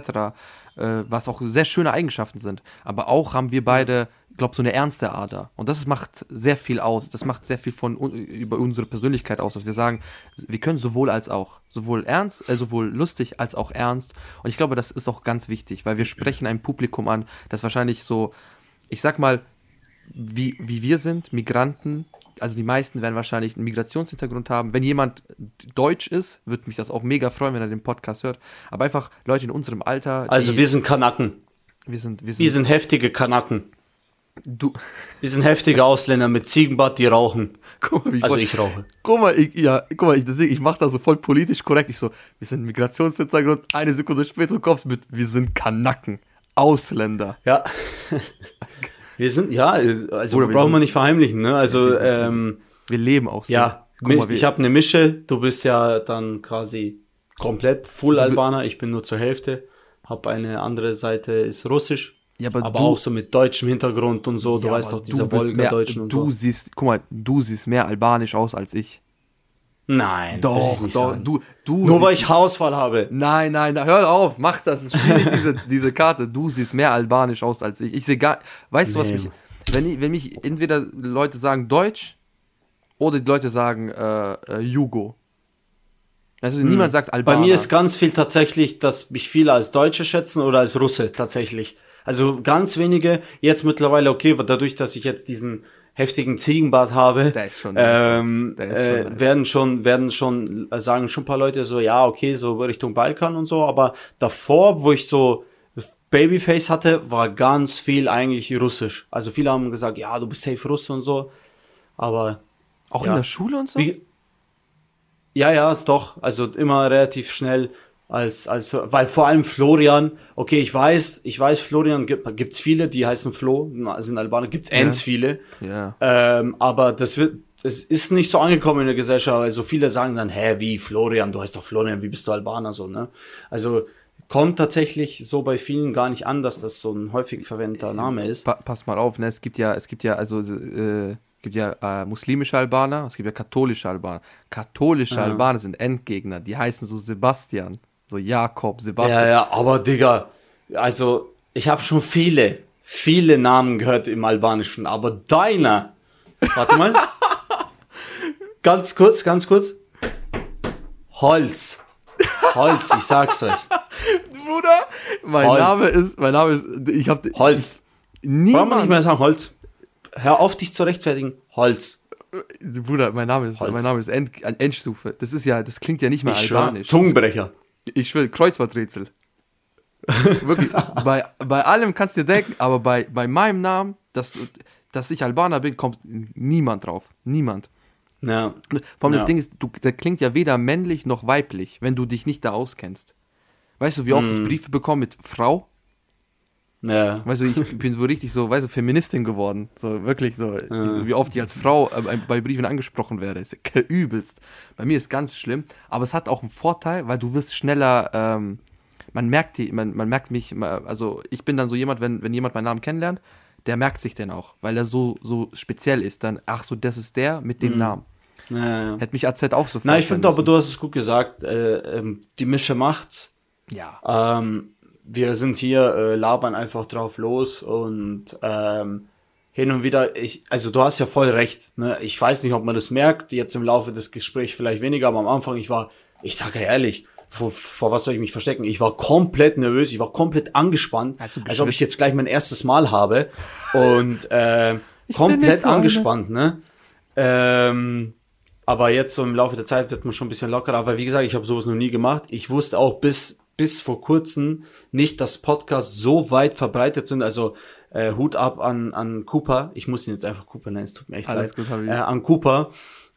äh, was auch sehr schöne Eigenschaften sind. Aber auch haben wir beide, glaube so eine ernste Ader. Und das macht sehr viel aus. Das macht sehr viel von über unsere Persönlichkeit aus, dass wir sagen, wir können sowohl als auch, sowohl ernst, äh, sowohl lustig als auch ernst. Und ich glaube, das ist auch ganz wichtig, weil wir sprechen ein Publikum an, das wahrscheinlich so, ich sag mal, wie, wie wir sind, Migranten, also die meisten werden wahrscheinlich einen Migrationshintergrund haben. Wenn jemand deutsch ist, würde mich das auch mega freuen, wenn er den Podcast hört. Aber einfach Leute in unserem Alter. Also wir sind Kanaken. Wir sind, wir sind, wir sind heftige Kanaken. Du. Wir sind heftige Ausländer mit Ziegenbart, die rauchen. Guck mal, also voll, ich rauche. Guck mal, ich, ja, guck mal, ich, ich mache das so voll politisch korrekt. Ich so, wir sind Migrationshintergrund. Eine Sekunde später kommst du mit, wir sind Kanaken. Ausländer. Ja. Wir sind, ja, also Oder brauchen wir nicht verheimlichen, ne? Also, wir, ähm, wir leben auch so. Ja, mal, ich habe eine Mische, du bist ja dann quasi komplett Full Albaner, ich bin nur zur Hälfte, habe eine andere Seite, ist Russisch. Ja, aber, aber du, auch so mit deutschem Hintergrund und so, du ja, weißt doch, dieser Wolga-Deutschen und du so. Du siehst, guck mal, du siehst mehr albanisch aus als ich. Nein, doch, doch, du, du. Nur weil ich Hausfall habe. Nein, nein, hör auf, mach das. Spiel diese, diese Karte. Du siehst mehr albanisch aus als ich. Ich sehe gar, weißt nee. du, was mich, wenn, ich, wenn mich entweder Leute sagen Deutsch oder die Leute sagen äh, äh, Jugo. Also hm. niemand sagt Albaner. Bei mir ist ganz viel tatsächlich, dass mich viele als Deutsche schätzen oder als Russe tatsächlich. Also ganz wenige, jetzt mittlerweile, okay, dadurch, dass ich jetzt diesen heftigen Ziegenbart habe, der ist schon, ähm, der ist schon äh, werden schon, werden schon, äh, sagen schon ein paar Leute so, ja, okay, so Richtung Balkan und so, aber davor, wo ich so Babyface hatte, war ganz viel eigentlich russisch. Also viele haben gesagt, ja, du bist safe Russe und so, aber. Auch ja. in der Schule und so? Wie, ja, ja, doch, also immer relativ schnell als, als, weil vor allem Florian, okay, ich weiß, ich weiß, Florian gibt, gibt's viele, die heißen Flo, sind Albaner, gibt's ja. ends viele. Ja. Ähm, aber das wird, es ist nicht so angekommen in der Gesellschaft, also viele sagen dann, hä, wie Florian, du heißt doch Florian, wie bist du Albaner, so, ne? Also, kommt tatsächlich so bei vielen gar nicht an, dass das so ein häufig verwendeter Name ist. Pa pass mal auf, ne? Es gibt ja, es gibt ja, also, äh, gibt ja äh, muslimische Albaner, es gibt ja katholische Albaner. Katholische ja. Albaner sind Endgegner, die heißen so Sebastian. So Jakob, Sebastian. Ja, ja, aber Digga, also ich habe schon viele, viele Namen gehört im Albanischen, aber deiner, warte mal, ganz kurz, ganz kurz, Holz, Holz, ich sag's euch. Bruder, mein Holz. Name ist, mein Name ist, ich hab Holz. Niemand. Braucht nicht mehr sagen Holz. Hör auf, dich zu rechtfertigen. Holz. Bruder, mein Name ist, Holz. mein Name ist End, Endstufe. Das ist ja, das klingt ja nicht mehr ich albanisch. Zungenbrecher. Ich will Kreuzworträtsel. Wirklich, bei, bei allem kannst du dir denken, aber bei, bei meinem Namen, dass, dass ich Albaner bin, kommt niemand drauf. Niemand. Ja. Vor allem ja. das Ding ist, du, der klingt ja weder männlich noch weiblich, wenn du dich nicht da auskennst. Weißt du, wie oft mm. ich Briefe bekomme mit Frau? Ja. Weißt du, ich bin so richtig so, weißt du, Feministin geworden. So wirklich so, ja. wie oft ich als Frau äh, bei Briefen angesprochen werde. Ist übelst. Bei mir ist ganz schlimm. Aber es hat auch einen Vorteil, weil du wirst schneller, ähm, man merkt die, man, man merkt mich, also ich bin dann so jemand, wenn, wenn jemand meinen Namen kennenlernt, der merkt sich den auch, weil er so, so speziell ist. Dann, ach so, das ist der mit dem mhm. Namen. Ja, ja. Hätte mich AZ auch so Nein, ich finde aber, du hast es gut gesagt. Äh, ähm, die Mische macht's. Ja. Ähm, wir sind hier, äh, labern einfach drauf los und ähm, hin und wieder, ich, also du hast ja voll recht, ne? Ich weiß nicht, ob man das merkt, jetzt im Laufe des Gesprächs vielleicht weniger, aber am Anfang, ich war, ich sage ja ehrlich, vor, vor was soll ich mich verstecken? Ich war komplett nervös, ich war komplett angespannt, als ob ich jetzt gleich mein erstes Mal habe und äh, komplett angespannt, ne? Ähm, aber jetzt so im Laufe der Zeit wird man schon ein bisschen lockerer, aber wie gesagt, ich habe sowas noch nie gemacht. Ich wusste auch bis bis vor kurzem nicht, dass Podcasts so weit verbreitet sind. Also äh, Hut ab an, an Cooper. Ich muss ihn jetzt einfach Cooper nennen, es tut mir echt Alles leid. Gut, äh, an Cooper.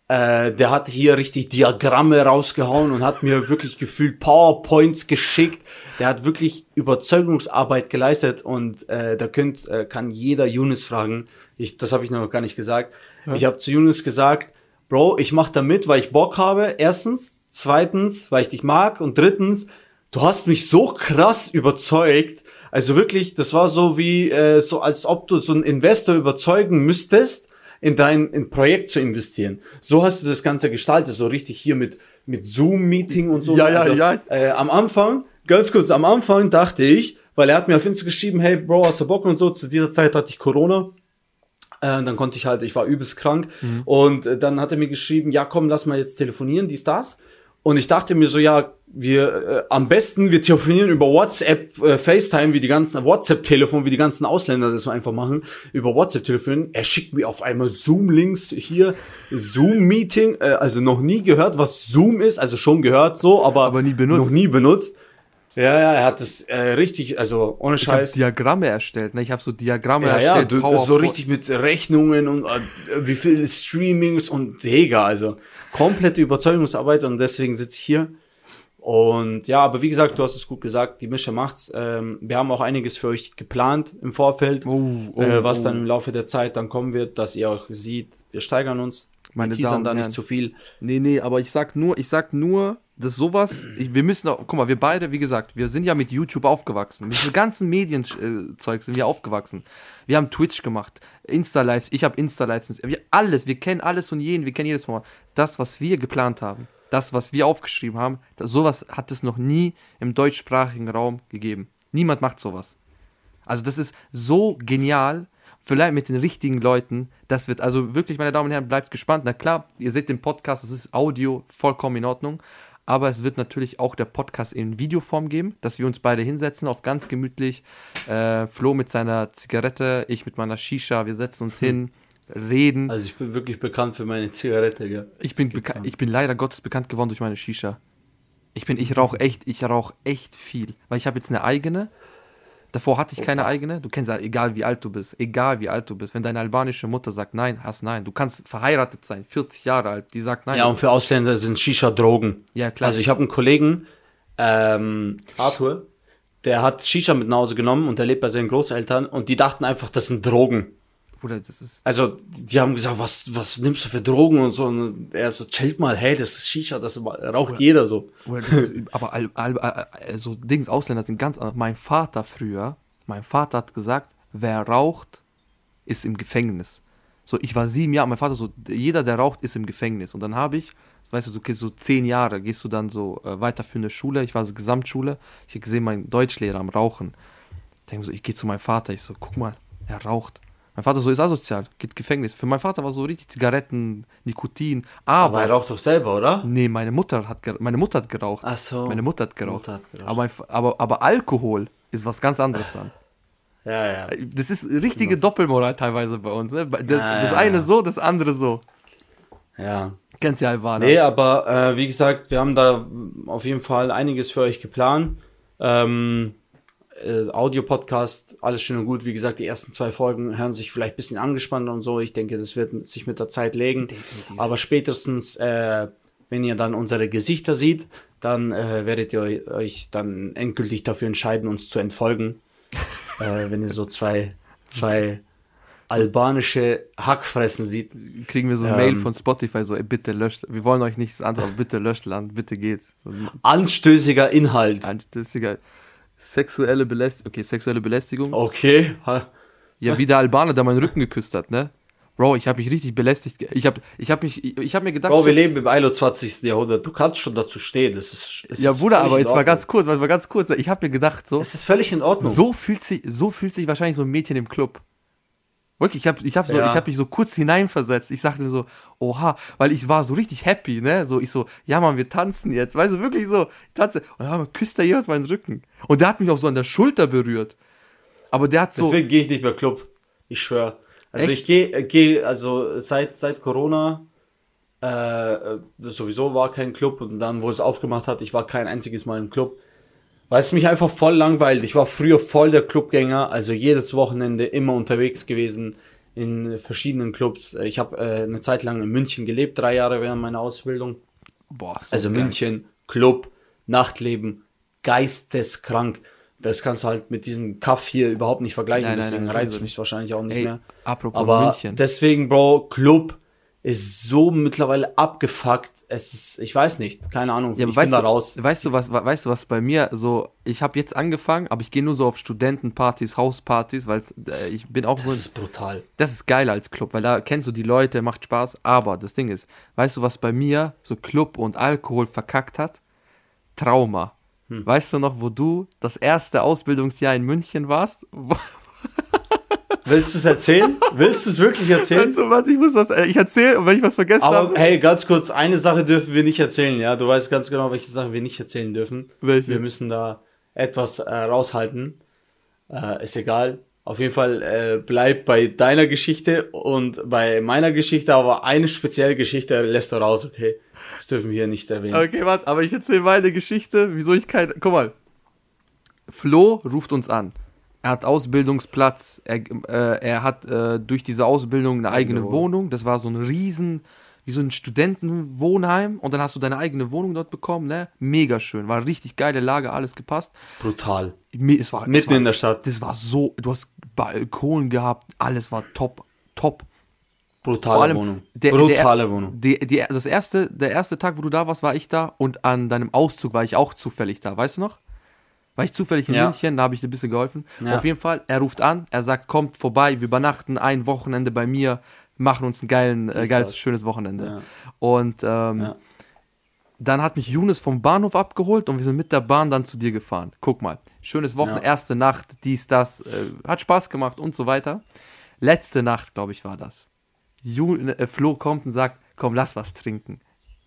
Äh, der hat hier richtig Diagramme rausgehauen und hat mir wirklich gefühlt PowerPoints geschickt. Der hat wirklich Überzeugungsarbeit geleistet und äh, da könnt, äh, kann jeder Yunus fragen. Ich, das habe ich noch gar nicht gesagt. Ja. Ich habe zu Yunus gesagt, Bro, ich mach da mit, weil ich Bock habe. Erstens, zweitens, weil ich dich mag und drittens, du hast mich so krass überzeugt. Also wirklich, das war so wie, äh, so als ob du so einen Investor überzeugen müsstest, in dein in Projekt zu investieren. So hast du das Ganze gestaltet, so richtig hier mit, mit Zoom-Meeting und so. Ja, ja, also, ja. Äh, am Anfang, ganz kurz, am Anfang dachte ich, weil er hat mir auf Insta geschrieben, hey Bro, hast du Bock und so. Zu dieser Zeit hatte ich Corona. Äh, dann konnte ich halt, ich war übelst krank. Mhm. Und äh, dann hat er mir geschrieben, ja komm, lass mal jetzt telefonieren, dies, das. Und ich dachte mir so, ja, wir äh, am besten wir telefonieren über WhatsApp, äh, FaceTime, wie die ganzen WhatsApp-Telefon, wie die ganzen Ausländer das so einfach machen, über WhatsApp telefonieren. Er schickt mir auf einmal Zoom-Links hier, Zoom-Meeting, äh, also noch nie gehört, was Zoom ist, also schon gehört so, aber, aber nie benutzt. noch nie benutzt. Ja, ja, er hat das äh, richtig, also ohne Scheiß. Ich Diagramme erstellt, ne? Ich habe so Diagramme ja, erstellt. Ja, du, so richtig mit Rechnungen und äh, wie viele Streamings und Digga, also komplette Überzeugungsarbeit und deswegen sitze ich hier. Und ja, aber wie gesagt, du hast es gut gesagt, die Mische macht's. Ähm, wir haben auch einiges für euch geplant im Vorfeld, oh, oh, äh, was oh. dann im Laufe der Zeit dann kommen wird, dass ihr auch seht, wir steigern uns. Meine wir teasern da nicht zu viel. Nee, nee, aber ich sag nur, ich sag nur, dass sowas, ich, wir müssen auch, guck mal, wir beide, wie gesagt, wir sind ja mit YouTube aufgewachsen. Mit diesem ganzen Medienzeug sind wir aufgewachsen. Wir haben Twitch gemacht, Insta-Lives, ich habe Insta-Lives, wir alles, wir kennen alles und jeden, wir kennen jedes Format. Das, was wir geplant haben, das, was wir aufgeschrieben haben, das, sowas hat es noch nie im deutschsprachigen Raum gegeben. Niemand macht sowas. Also das ist so genial, vielleicht mit den richtigen Leuten. Das wird also wirklich, meine Damen und Herren, bleibt gespannt. Na klar, ihr seht den Podcast, das ist Audio vollkommen in Ordnung. Aber es wird natürlich auch der Podcast in Videoform geben, dass wir uns beide hinsetzen, auch ganz gemütlich. Äh, Flo mit seiner Zigarette, ich mit meiner Shisha, wir setzen uns hin, reden. Also ich bin wirklich bekannt für meine Zigarette, gell? Ich bin, ich bin leider Gottes bekannt geworden durch meine Shisha. Ich bin, ich rauche echt, ich rauche echt viel. Weil ich habe jetzt eine eigene Davor hatte ich keine Opa. eigene. Du kennst ja, egal wie alt du bist, egal wie alt du bist. Wenn deine albanische Mutter sagt nein, hast nein. Du kannst verheiratet sein, 40 Jahre alt, die sagt nein. Ja, und für Ausländer sind Shisha Drogen. Ja, klar. Also ich habe einen Kollegen, ähm, Arthur, der hat Shisha mit nach Hause genommen und der lebt bei seinen Großeltern und die dachten einfach, das sind Drogen. Bruder, das ist. Also, die haben gesagt, was, was nimmst du für Drogen und so. Und er so, chillt mal, hey, das ist Shisha, das raucht jeder so. Bruder, das ist aber all, all, all, so Dings, Ausländer sind ganz anders. Mein Vater früher, mein Vater hat gesagt, wer raucht, ist im Gefängnis. So, ich war sieben Jahre, mein Vater so, jeder, der raucht, ist im Gefängnis. Und dann habe ich, weißt du, du gehst so zehn Jahre, gehst du dann so äh, weiter für eine Schule. Ich war so Gesamtschule. Ich habe gesehen, mein Deutschlehrer am Rauchen. Ich denke so, ich gehe zu meinem Vater. Ich so, guck mal, er raucht. Mein Vater so ist asozial, geht Gefängnis. Für meinen Vater war so richtig Zigaretten, Nikotin. Aber, Aber er raucht doch selber, oder? nee, meine Mutter hat meine Mutter hat geraucht. Ach so. Meine Mutter hat geraucht. Mutter hat geraucht. Aber, mein aber, aber Alkohol ist was ganz anderes dann. Ja, ja. Das ist richtige Doppelmoral teilweise bei uns. Ne? Das, Ah, das ja, eine ja. so, das andere so. Ja. Kennst ja Alvaner. Nee, aber äh, wie gesagt, wir haben da auf jeden Fall einiges für euch geplant. Ähm, äh, Audio-Podcast, alles schön und gut. Wie gesagt, die ersten zwei Folgen hören sich vielleicht ein bisschen angespannt und so. Ich denke, das wird sich mit der Zeit legen. Definitiv. Aber spätestens, äh, wenn ihr dann unsere Gesichter seht, dann äh, werdet ihr eu- euch dann endgültig dafür entscheiden, uns zu entfolgen. äh, wenn ihr so zwei, zwei albanische Hackfressen sieht. Kriegen wir so eine Ähm. Mail von Spotify, so, ey, bitte löscht. Wir wollen euch nichts anderes, bitte löscht Land, bitte geht. So, Anstößiger Inhalt. ist egal. Sexuelle Belästigung. Okay, sexuelle Belästigung. Okay. Ha- Ja, wie der Albaner, der meinen Rücken geküsst hat, ne? Bro, ich habe mich richtig belästigt. Ich habe ich hab mich, ich, ich habe mir gedacht, Bro, wir leben im 21. Jahrhundert. Du kannst schon dazu stehen. Das ist, es ja ist Bruder, aber jetzt mal ganz kurz, mal ganz kurz. Ich habe mir gedacht, so, Es ist völlig in Ordnung. so fühlt sich, so fühlt sich wahrscheinlich so ein Mädchen im Club. Wirklich, ich habe ich hab so, Ja. ich habe mich so kurz hineinversetzt. Ich sagte mir so, oha, weil ich war so richtig happy, ne? So, ich so, ja Mann, wir tanzen jetzt. Weißt du, wirklich so, ich tanze. Und dann küsst da jemand meinen Rücken. Und der hat mich auch so an der Schulter berührt. Aber der hat so, Deswegen gehe ich nicht mehr Club. Ich schwöre. Also Echt? ich gehe, äh, gehe, also seit, seit Corona äh, äh, sowieso war kein Club und dann, wo es aufgemacht hat, ich war kein einziges Mal im Club. Weil es mich einfach voll langweilt. Ich war früher voll der Clubgänger, also jedes Wochenende immer unterwegs gewesen in verschiedenen Clubs. Äh, Ich habe äh, eine Zeit lang in München gelebt, drei Jahre während meiner Ausbildung. boah, so Also geil. München, Club, Nachtleben, geisteskrank. Das kannst du halt mit diesem Kaff hier überhaupt nicht vergleichen, Nein, nein, deswegen nein, reizt sowieso mich wahrscheinlich auch nicht Ey, mehr. apropos Aber München. deswegen, Bro, Club ist so mittlerweile abgefuckt. Es ist, ich weiß nicht, keine Ahnung, Ja, ich weißt bin da du, raus. Weißt du, was, weißt du, was bei mir so, ich habe jetzt angefangen, aber ich gehe nur so auf Studentenpartys, Hauspartys, weil äh, ich bin auch Das so, ist brutal. das ist geiler als Club, weil da kennst du die Leute, macht Spaß, aber das Ding ist, weißt du, was bei mir so Club und Alkohol verkackt hat? Trauma. Hm. Weißt du noch, wo du das erste Ausbildungsjahr in München warst? Willst du es erzählen? Willst du es wirklich erzählen? Also, warte, ich muss das, äh, ich erzähle, und wenn ich was vergessen Aber habe. hey, ganz kurz, eine Sache dürfen wir nicht erzählen, ja? Du weißt ganz genau, welche Sache wir nicht erzählen dürfen. Welche? Wir müssen da etwas äh, raushalten. Äh, ist egal. Auf jeden Fall äh, bleib bei deiner Geschichte und bei meiner Geschichte, aber eine spezielle Geschichte lässt du raus, okay? Das dürfen wir hier nicht erwähnen. Okay, warte, aber ich erzähle meine Geschichte, wieso ich kein. Guck mal. Flo ruft uns an. Er hat Ausbildungsplatz, er, äh, er hat äh, durch diese Ausbildung eine eigene Wohnung. Wohnung. Das war so ein riesen, wie so ein Studentenwohnheim. Und dann hast du deine eigene Wohnung dort bekommen, ne? Mega schön. War richtig geile Lage, alles gepasst. Brutal. Es war, es Mitten war, in der Stadt. Das war so, du hast Balkon gehabt, alles war top, top. Brutale allem Wohnung. der- Brutale der, Wohnung. Die, das erste, der erste Tag, wo du da warst, war ich da und an deinem Auszug war ich auch zufällig da, weißt du noch? War ich zufällig in Ja. München, da habe ich dir ein bisschen geholfen. Ja. Auf jeden Fall, er ruft an, er sagt, kommt vorbei, wir übernachten ein Wochenende bei mir, machen uns ein geilen, äh, geiles, das. schönes Wochenende. Ja. Und ähm, dann hat mich Younes vom Bahnhof abgeholt und wir sind mit der Bahn dann zu dir gefahren. Guck mal, schönes Wochenende, erste Nacht, dies, das, äh, hat Spaß gemacht und so weiter. Letzte Nacht, glaube ich, war das. Ju äh, Flo kommt und sagt, komm, lass was trinken.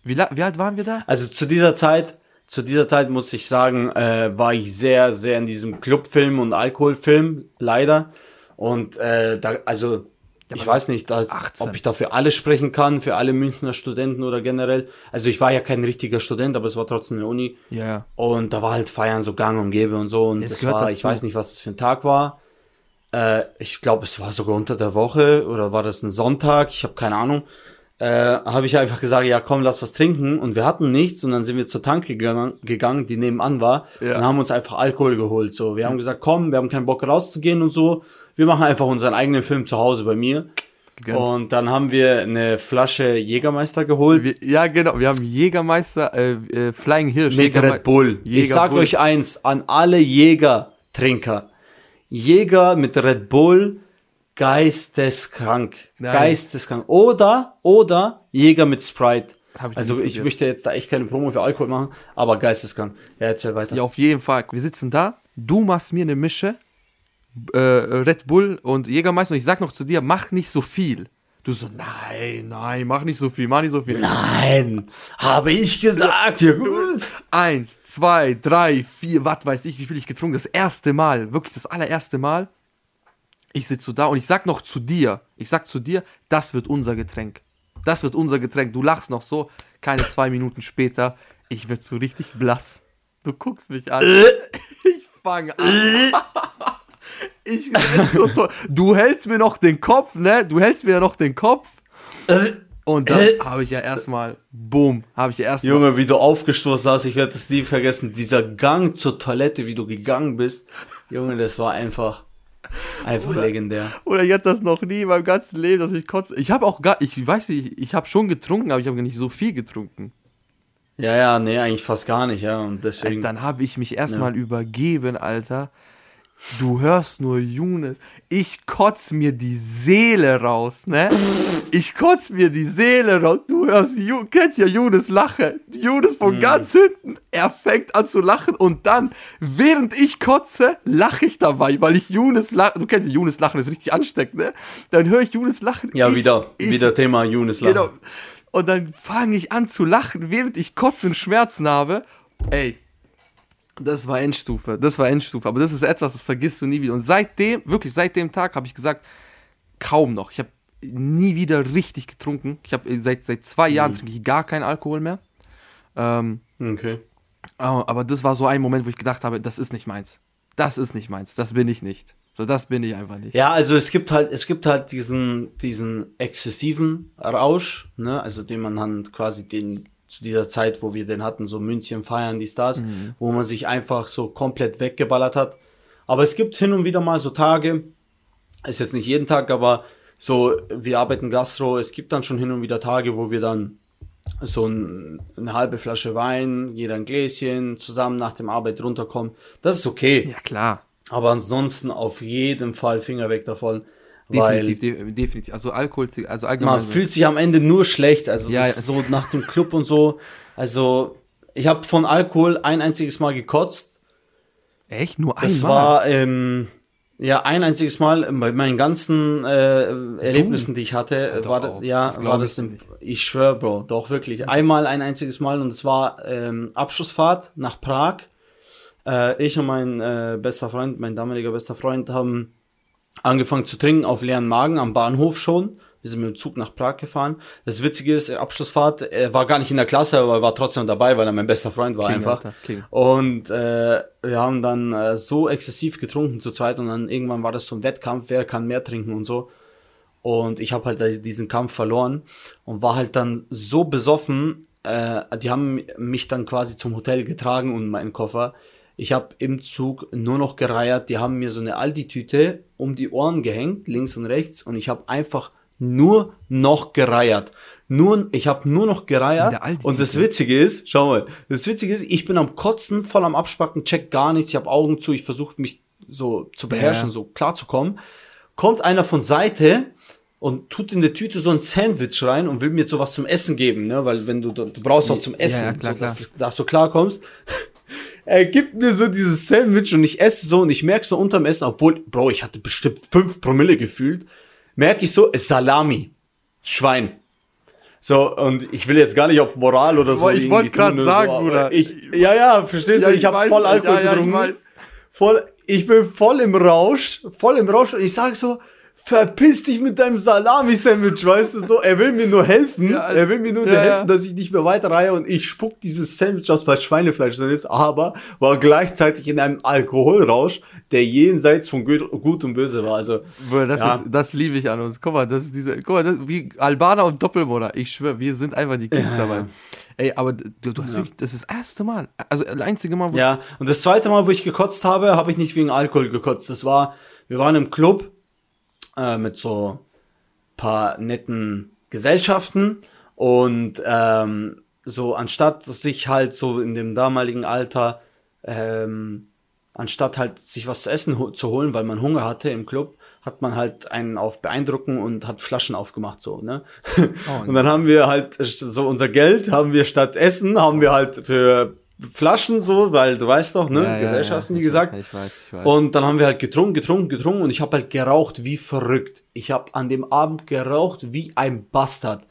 Wie, wie alt waren wir da? Also zu dieser Zeit, zu dieser Zeit muss ich sagen, äh, war ich sehr, sehr in diesem Clubfilm und Alkoholfilm, leider. Und äh, da, also ich weiß nicht, dass, 18. ob ich da für alle sprechen kann, für alle Münchner Studenten oder generell. Also ich war ja kein richtiger Student, aber es war trotzdem eine Uni. Ja, ja. Und da war halt Feiern so gang und gäbe und so. Und das gehört war, dazu. ich weiß nicht, was das für ein Tag war. Äh, ich glaube, es war sogar unter der Woche oder war das ein Sonntag? Ich habe keine Ahnung. Äh, habe ich einfach gesagt, ja komm, lass was trinken. Und wir hatten nichts und dann sind wir zur Tanke gegangen, gegangen die nebenan war Ja. und haben uns einfach Alkohol geholt. So, wir haben gesagt, komm, wir haben keinen Bock rauszugehen und so. Wir machen einfach unseren eigenen Film zu Hause bei mir. Gegönnt. Und dann haben wir eine Flasche Jägermeister geholt. Wir, ja, genau. Wir haben Jägermeister, äh, äh, Flying Hirsch. Mit Jägermei- Red Bull. ich Jäger sag Bull. euch eins, an alle Jägertrinker. Jäger mit Red Bull, geisteskrank. Nein. Geisteskrank. Oder, oder Jäger mit Sprite. Ich Also ich möchte jetzt da echt keine Promo für Alkohol machen, aber geisteskrank. Ja, erzähl weiter. Ja, auf jeden Fall. Wir sitzen da, du machst mir eine Mische, äh, Red Bull und Jägermeister und ich sag noch zu dir, mach nicht so viel. Du so, nein, nein, mach nicht so viel, mach nicht so viel. Nein, habe ich gesagt. Ja, gut. Eins, zwei, drei, vier, was weiß ich, wie viel ich getrunken Das erste Mal, wirklich das allererste Mal. Ich sitze so da und ich sag noch zu dir, ich sag zu dir, das wird unser Getränk. Das wird unser Getränk. Du lachst noch so, keine zwei Minuten später, ich werd so richtig blass. Du guckst mich an. Ich fange an. Ich werd so toll. Du hältst mir noch den Kopf, ne? Du hältst mir noch den Kopf. Und dann habe ich ja erstmal, boom, habe ich ja erstmal. Junge, wie du aufgestoßen hast, ich werde das nie vergessen. Dieser Gang zur Toilette, wie du gegangen bist. Junge, das war einfach, einfach legendär. Oder ich hatte das noch nie in meinem ganzen Leben, dass ich kotze. Ich habe auch gar, ich weiß nicht, ich habe schon getrunken, aber ich habe nicht so viel getrunken. Ja, ja, nee, eigentlich fast gar nicht, ja. Und deswegen. Dann habe ich mich erstmal übergeben, Alter. Du hörst nur Younes. Ich kotz mir die Seele raus, ne? Ich kotz mir die Seele raus. Du hörst, Ju kennst ja Younes lachen. Younes von ganz hinten. Er fängt an zu lachen und dann, während ich kotze, lache ich dabei, weil ich Younes lachen. Du kennst ja Younes lachen, ist richtig ansteckend, ne? Dann höre ich Younes lachen. ja, ich, wieder, ich, wieder Thema Younes Lachen. Genau. Und dann fange ich an zu lachen, während ich Kotz und Schmerzen habe. Ey, das war Endstufe. Das war Endstufe. Aber das ist etwas, das vergisst du nie wieder. Und seitdem, wirklich seit dem Tag, habe ich gesagt, kaum noch. Ich habe nie wieder richtig getrunken. Ich habe seit, seit zwei Jahren trinke ich gar keinen Alkohol mehr. Ähm, Okay. aber aber das war so ein Moment, wo ich gedacht habe, das ist nicht meins. Das ist nicht meins. Das bin ich nicht. So, das bin ich einfach nicht. Ja, also es gibt halt, es gibt halt diesen, diesen exzessiven Rausch, ne, also den man dann quasi den, zu dieser Zeit, wo wir den hatten, so München feiern, die Stars, wo man sich einfach so komplett weggeballert hat. Aber es gibt hin und wieder mal so Tage, ist jetzt nicht jeden Tag, aber so, wir arbeiten Gastro, es gibt dann schon hin und wieder Tage, wo wir dann so ein, eine halbe Flasche Wein, jeder ein Gläschen, zusammen nach dem Arbeit runterkommen. Das ist okay. Ja, klar. Aber ansonsten auf jeden Fall Finger weg davon. Definitiv, de definitiv. Also Alkohol, also allgemein. man fühlt sich am Ende nur schlecht. Also Ja, das ja. so nach dem Club und so. Also ich habe von Alkohol ein einziges Mal gekotzt. Echt? Nur Das einmal? war ähm, ja ein einziges Mal bei meinen ganzen äh, Erlebnissen, die ich hatte, doch war das auch. ja Das war ich das im, ich schwör, Bro, doch wirklich einmal ein einziges Mal und es war ähm, Abschlussfahrt nach Prag. Äh, ich und mein äh, bester Freund, mein damaliger bester Freund, haben angefangen zu trinken auf leeren Magen am Bahnhof schon. Wir sind mit dem Zug nach Prag gefahren. Das Witzige ist, Abschlussfahrt, er war gar nicht in der Klasse, aber er war trotzdem dabei, weil er mein bester Freund war King, einfach. Alter. Und äh, wir haben dann äh, so exzessiv getrunken zu zweit und dann irgendwann war das so ein Wettkampf, wer kann mehr trinken und so. Und ich habe halt diesen Kampf verloren und war halt dann so besoffen. Äh, die haben mich dann quasi zum Hotel getragen und meinen Koffer. Ich habe im Zug nur noch gereiert. Die haben mir so eine Aldi-Tüte um die Ohren gehängt, links und rechts, und ich habe einfach nur noch gereiert. Nur, ich habe nur noch gereiert. Und das Witzige ist, schau mal, das Witzige ist, ich bin am Kotzen, voll am Abspacken, check gar nichts, ich habe Augen zu, ich versuche mich so zu beherrschen, Ja. so klar zu kommen. Kommt einer von Seite und tut in der Tüte so ein Sandwich rein und will mir jetzt sowas zum Essen geben, ne? Weil wenn du, du brauchst was zum Ja, Essen, ja, klar, so, dass, du- dass du klarkommst. Er gibt mir so dieses Sandwich und ich esse so und ich merk so unterm Essen, obwohl, Bro, ich hatte bestimmt fünf Promille gefühlt, merke ich so, Salami. Schwein. So, und ich will jetzt gar nicht auf Moral oder so. Ich wollte oder sagen, so, Bruder. Ich, ja, ja, verstehst du, ich, habe weiß, voll Alkohol ja, ja, ich getrunken weiß. voll, ich bin voll im Rausch, voll im Rausch und ich sage so, verpiss dich mit deinem Salami-Sandwich, weißt du so. Er will mir nur helfen. Ja, also- er will mir nur ja, helfen, ja. dass ich nicht mehr weiterreihe und ich spuck dieses Sandwich aus, weil Schweinefleisch drin ist, aber war gleichzeitig in einem Alkoholrausch, der jenseits von Gut und Böse war. Also, Bruder, das, ist, das liebe ich an uns. Guck mal, das ist diese, guck mal, das wie Albaner und Doppelbruder. Ich schwöre, wir sind einfach die Kings dabei. Ey, aber du, du hast wirklich, das ist das erste Mal, also das einzige Mal, wo Ja, und das zweite Mal, wo ich gekotzt habe, habe ich nicht wegen Alkohol gekotzt. Das war, wir waren im Club äh, mit so paar netten Gesellschaften und ähm, so anstatt sich halt so in dem damaligen Alter ähm, anstatt halt sich was zu essen ho zu holen, weil man Hunger hatte im Club, hat man halt einen auf beeindrucken und hat Flaschen aufgemacht so, ne? und dann haben wir halt so unser Geld haben wir statt Essen haben wir halt für Flaschen so, weil du weißt doch, ne, Ja, ja, Gesellschaften, ja, wie ich gesagt. Ich weiß, ich weiß. Und dann haben wir halt getrunken, getrunken, getrunken und ich habe halt geraucht wie verrückt. Ich habe an dem Abend geraucht wie ein Bastard.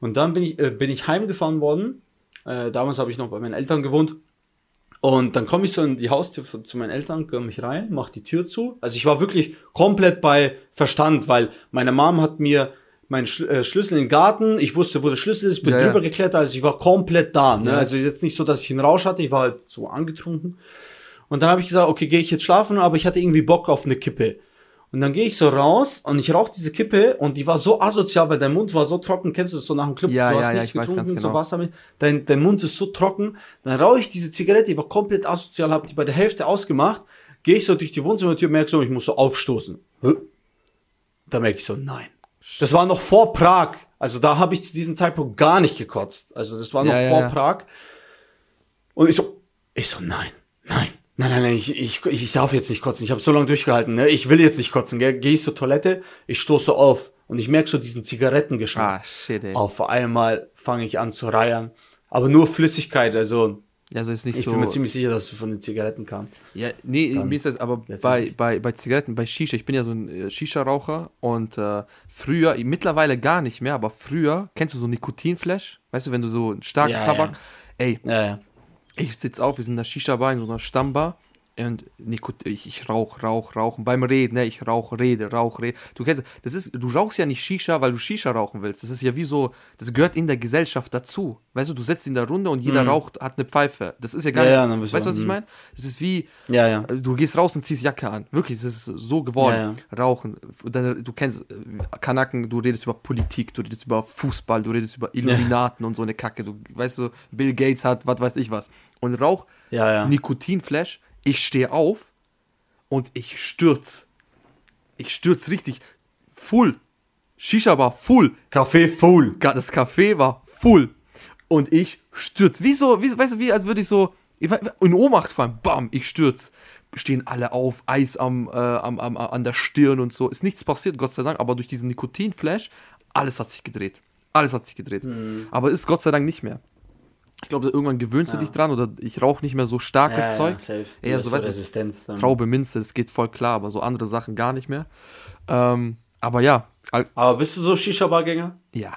Und dann bin ich, äh, bin ich heimgefahren worden. Äh, damals habe ich noch bei meinen Eltern gewohnt. Und dann komme ich so in die Haustür von- zu meinen Eltern, komme ich rein, mach die Tür zu. Also ich war wirklich komplett bei Verstand, weil meine Mom hat mir meinen Schl äh, Schlüssel in den Garten, ich wusste, wo der Schlüssel ist, bin Ja, ja. drüber geklettert, also ich war komplett da. Ne? Ja. Also jetzt nicht so, dass ich einen Rausch hatte, ich war halt so angetrunken. Und dann habe ich gesagt, okay, gehe ich jetzt schlafen, aber ich hatte irgendwie Bock auf eine Kippe. Und dann gehe ich so raus und ich rauche diese Kippe und die war so asozial, weil dein Mund war so trocken. Kennst du das so nach dem Club? Ja, du hast ja, ja, nichts ich weiß getrunken, ganz so genau. Wasser mit. Dein, dein Mund ist so trocken. Dann rauche ich diese Zigarette, die war komplett asozial, habe die bei der Hälfte ausgemacht. Gehe ich so durch die Wohnzimmertür, merke so, ich muss so aufstoßen. Da merke ich so, nein. Das war noch vor Prag. Also da habe ich zu diesem Zeitpunkt gar nicht gekotzt. Also das war noch Ja, vor ja. Prag. Und ich so, ich so, nein, nein, nein, nein, nein, ich, ich, ich darf jetzt nicht kotzen. Ich habe so lange durchgehalten, ne? Ich will jetzt nicht kotzen, gell? Gehe ich zur Toilette, ich stoße auf und ich merke so diesen Zigarettengeschmack. ah, shit, ey. Auf einmal fange ich an zu reiern. Aber nur Flüssigkeit, also Also ist nicht ich so. bin mir ziemlich sicher, dass es von den Zigaretten kam. Ja, nee, mir ist das aber bei, bei, bei Zigaretten, bei Shisha, ich bin ja so ein äh, Shisha-Raucher und äh, früher, mittlerweile gar nicht mehr, aber früher, kennst du so Nikotinflash? Weißt du, wenn du so einen starken Ja, Tabak, ja. ey, ja. ich sitze auf, wir sind in der Shisha-Bar, in so einer Stammbar und Nikot ich, ich rauch, rauch, rauchen. Beim Reden, ne, ich rauch, rede, rauch, rede. Du kennst, das ist, du rauchst ja nicht Shisha, weil du Shisha rauchen willst. Das ist ja wie so, das gehört in der Gesellschaft dazu. Weißt du, du sitzt in der Runde und jeder raucht, hat eine Pfeife. Das ist ja gar. Ja, ja, nicht, bist weißt du, was ich mhm. meine? Das ist wie, Ja, ja. also du gehst raus und ziehst Jacke an. Wirklich, das ist so geworden. Ja, Rauchen. Dann, du kennst äh, Kanaken, du redest über Politik, du redest über Fußball, du redest über Illuminaten und so eine Kacke. Du weißt du, Bill Gates hat, was weiß ich was. Und Rauch, Ja, ja. Nikotinflash, ich stehe auf und ich stürz. Ich stürz richtig. Full. Shisha war full. Kaffee full. Das Café war full. Und ich stürz. Wie so, wie, weißt du, wie als würde ich so in Ohnmacht fallen. Bam, ich stürz. Stehen alle auf, Eis am, äh, am, am, an der Stirn und so. Ist nichts passiert, Gott sei Dank, aber durch diesen Nikotinflash, alles hat sich gedreht. Alles hat sich gedreht. Mhm. Aber ist Gott sei Dank nicht mehr. Ich glaube, irgendwann gewöhnst du dich dran oder ich rauche nicht mehr so starkes Ja, ja, Zeug. safe. Eher Das so, weißt Resistenz dann. Traube, Minze, das geht voll klar, aber so andere Sachen gar nicht mehr. Ähm, aber ja, Aber bist du so Shisha-Bar-Gänger? ja.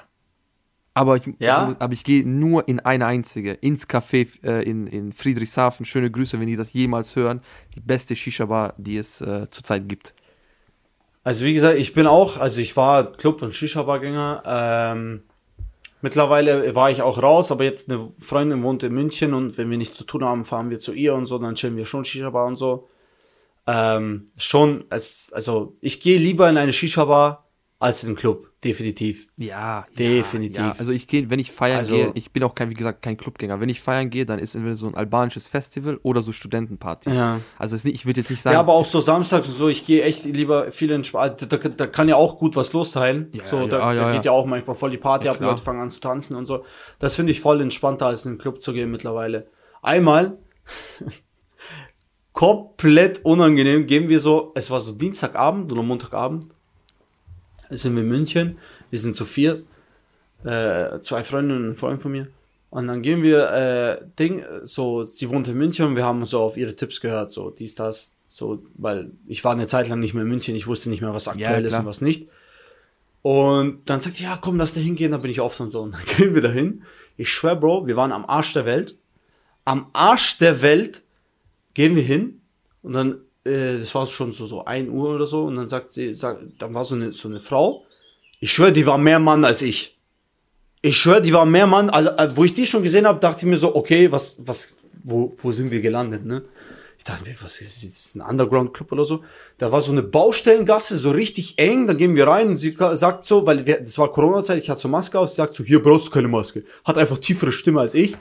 Aber ich, Ja? ich, aber ich gehe nur in eine einzige, ins Café äh, in, in Friedrichshafen. Schöne Grüße, wenn die das jemals hören. Die beste Shisha-Bar, die es äh, zurzeit gibt. Also wie gesagt, ich bin auch, also ich war Club- und Shisha-Bar-Gänger. Ähm, mittlerweile war ich auch raus, aber jetzt eine Freundin wohnt in München und wenn wir nichts zu tun haben, fahren wir zu ihr und so, dann chillen wir schon Shisha-Bar und so. Ähm, schon, es, also ich gehe lieber in eine Shisha-Bar als in den Club, definitiv. Ja, Definitiv. Ja. Also ich gehe, wenn ich feiern Also- gehe, ich bin auch kein, wie gesagt, kein Clubgänger. Wenn ich feiern gehe, dann ist entweder so ein albanisches Festival oder so Studentenpartys. Ja. Also nicht, ich würde jetzt nicht sagen. Ja, aber auch so samstags und so, ich gehe echt lieber viel entspannt. Da, da, kann ja auch gut was los sein. Ja, so, ja, da, da geht ja auch manchmal voll die Party ab. Leute fangen an zu tanzen und so. Das finde ich voll entspannter, als in den Club zu gehen mittlerweile. Einmal, komplett unangenehm, gehen wir so, es war so Dienstagabend oder Montagabend, sind wir in München, wir sind zu viert, äh, zwei Freundinnen und ein Freund von mir. Und dann gehen wir, äh, Ding, so, sie wohnt in München und wir haben so auf ihre Tipps gehört, so, dies, das, so, weil ich war eine Zeit lang nicht mehr in München, ich wusste nicht mehr, was aktuell ist klar. und was nicht. Und dann sagt sie, ja, komm, lass da hingehen, dann bin ich oft und so. Und dann gehen wir dahin. Ich schwör, Bro, wir waren am Arsch der Welt. Am Arsch der Welt gehen wir hin und dann äh, das war schon so, so 1 Uhr oder so, und dann sagt sie, sagt, dann war so eine, so eine Frau, ich schwöre, die war mehr Mann als ich. Ich schwöre, die war mehr Mann, äh, wo ich die schon gesehen habe, dachte ich mir so, okay, was, was, wo, wo sind wir gelandet, ne? Ich dachte mir, was ist das? Ist ein Underground-Club oder so? Da war so eine Baustellengasse, so richtig eng, da gehen wir rein und sie sagt so, weil wir, das war Corona-Zeit, ich hatte so Maske auf, sie sagt so, hier brauchst du keine Maske. Hat einfach tiefere Stimme als ich.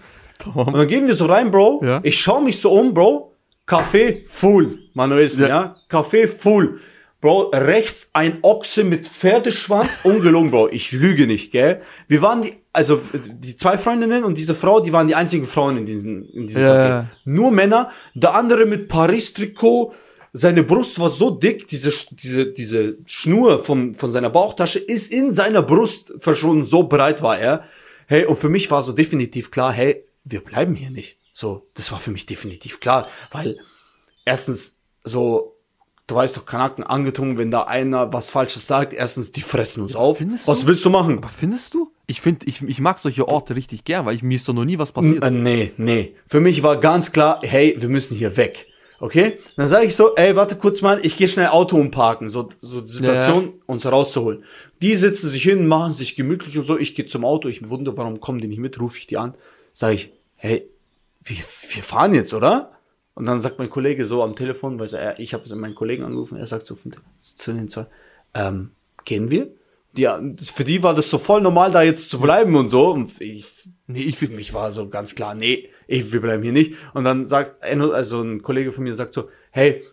Und dann gehen wir so rein, Bro. Ja. Ich schaue mich so um, Bro. Café full. Manuelsen, Ja. ja. Café full. Bro, rechts ein Ochse mit Pferdeschwanz. Ungelungen, Bro. Ich lüge nicht, gell? Wir waren die, also die zwei Freundinnen und diese Frau, die waren die einzigen Frauen in diesem, in diesem Ja, Café. Nur Männer. Der andere mit Paris-Trikot. Seine Brust war so dick, diese, diese, diese Schnur von, von seiner Bauchtasche ist in seiner Brust verschwunden, so breit war er. Hey, und für mich war so definitiv klar, hey, wir bleiben hier nicht. So, das war für mich definitiv klar, weil erstens so, du weißt doch, Kanaken angetrunken, wenn da einer was Falsches sagt, erstens, die fressen uns auf. findest Was willst du machen? Aber findest du? Ich finde, ich, ich mag solche Orte richtig gern, weil ich, mir ist doch noch nie was passiert. Äh, nee, nee. Für mich war ganz klar, hey, wir müssen hier weg. Okay? Dann sage ich so, ey, warte kurz mal, ich gehe schnell Auto umparken, so, so die Situation, uns rauszuholen. Die sitzen sich hin, machen sich gemütlich und so, ich gehe zum Auto, ich wundere, warum kommen die nicht mit, rufe ich die an, sage ich, hey, wir, wir fahren jetzt, oder? Und dann sagt mein Kollege so am Telefon, weil er, ich habe meinen Kollegen angerufen, er sagt so von, zu den zwei, ähm, gehen wir? Die, für die war das so voll normal, da jetzt zu bleiben und so. Und ich, Nee, ich für mich war so ganz klar, nee, ich, wir bleiben hier nicht. Und dann sagt, also ein Kollege von mir sagt so, hey,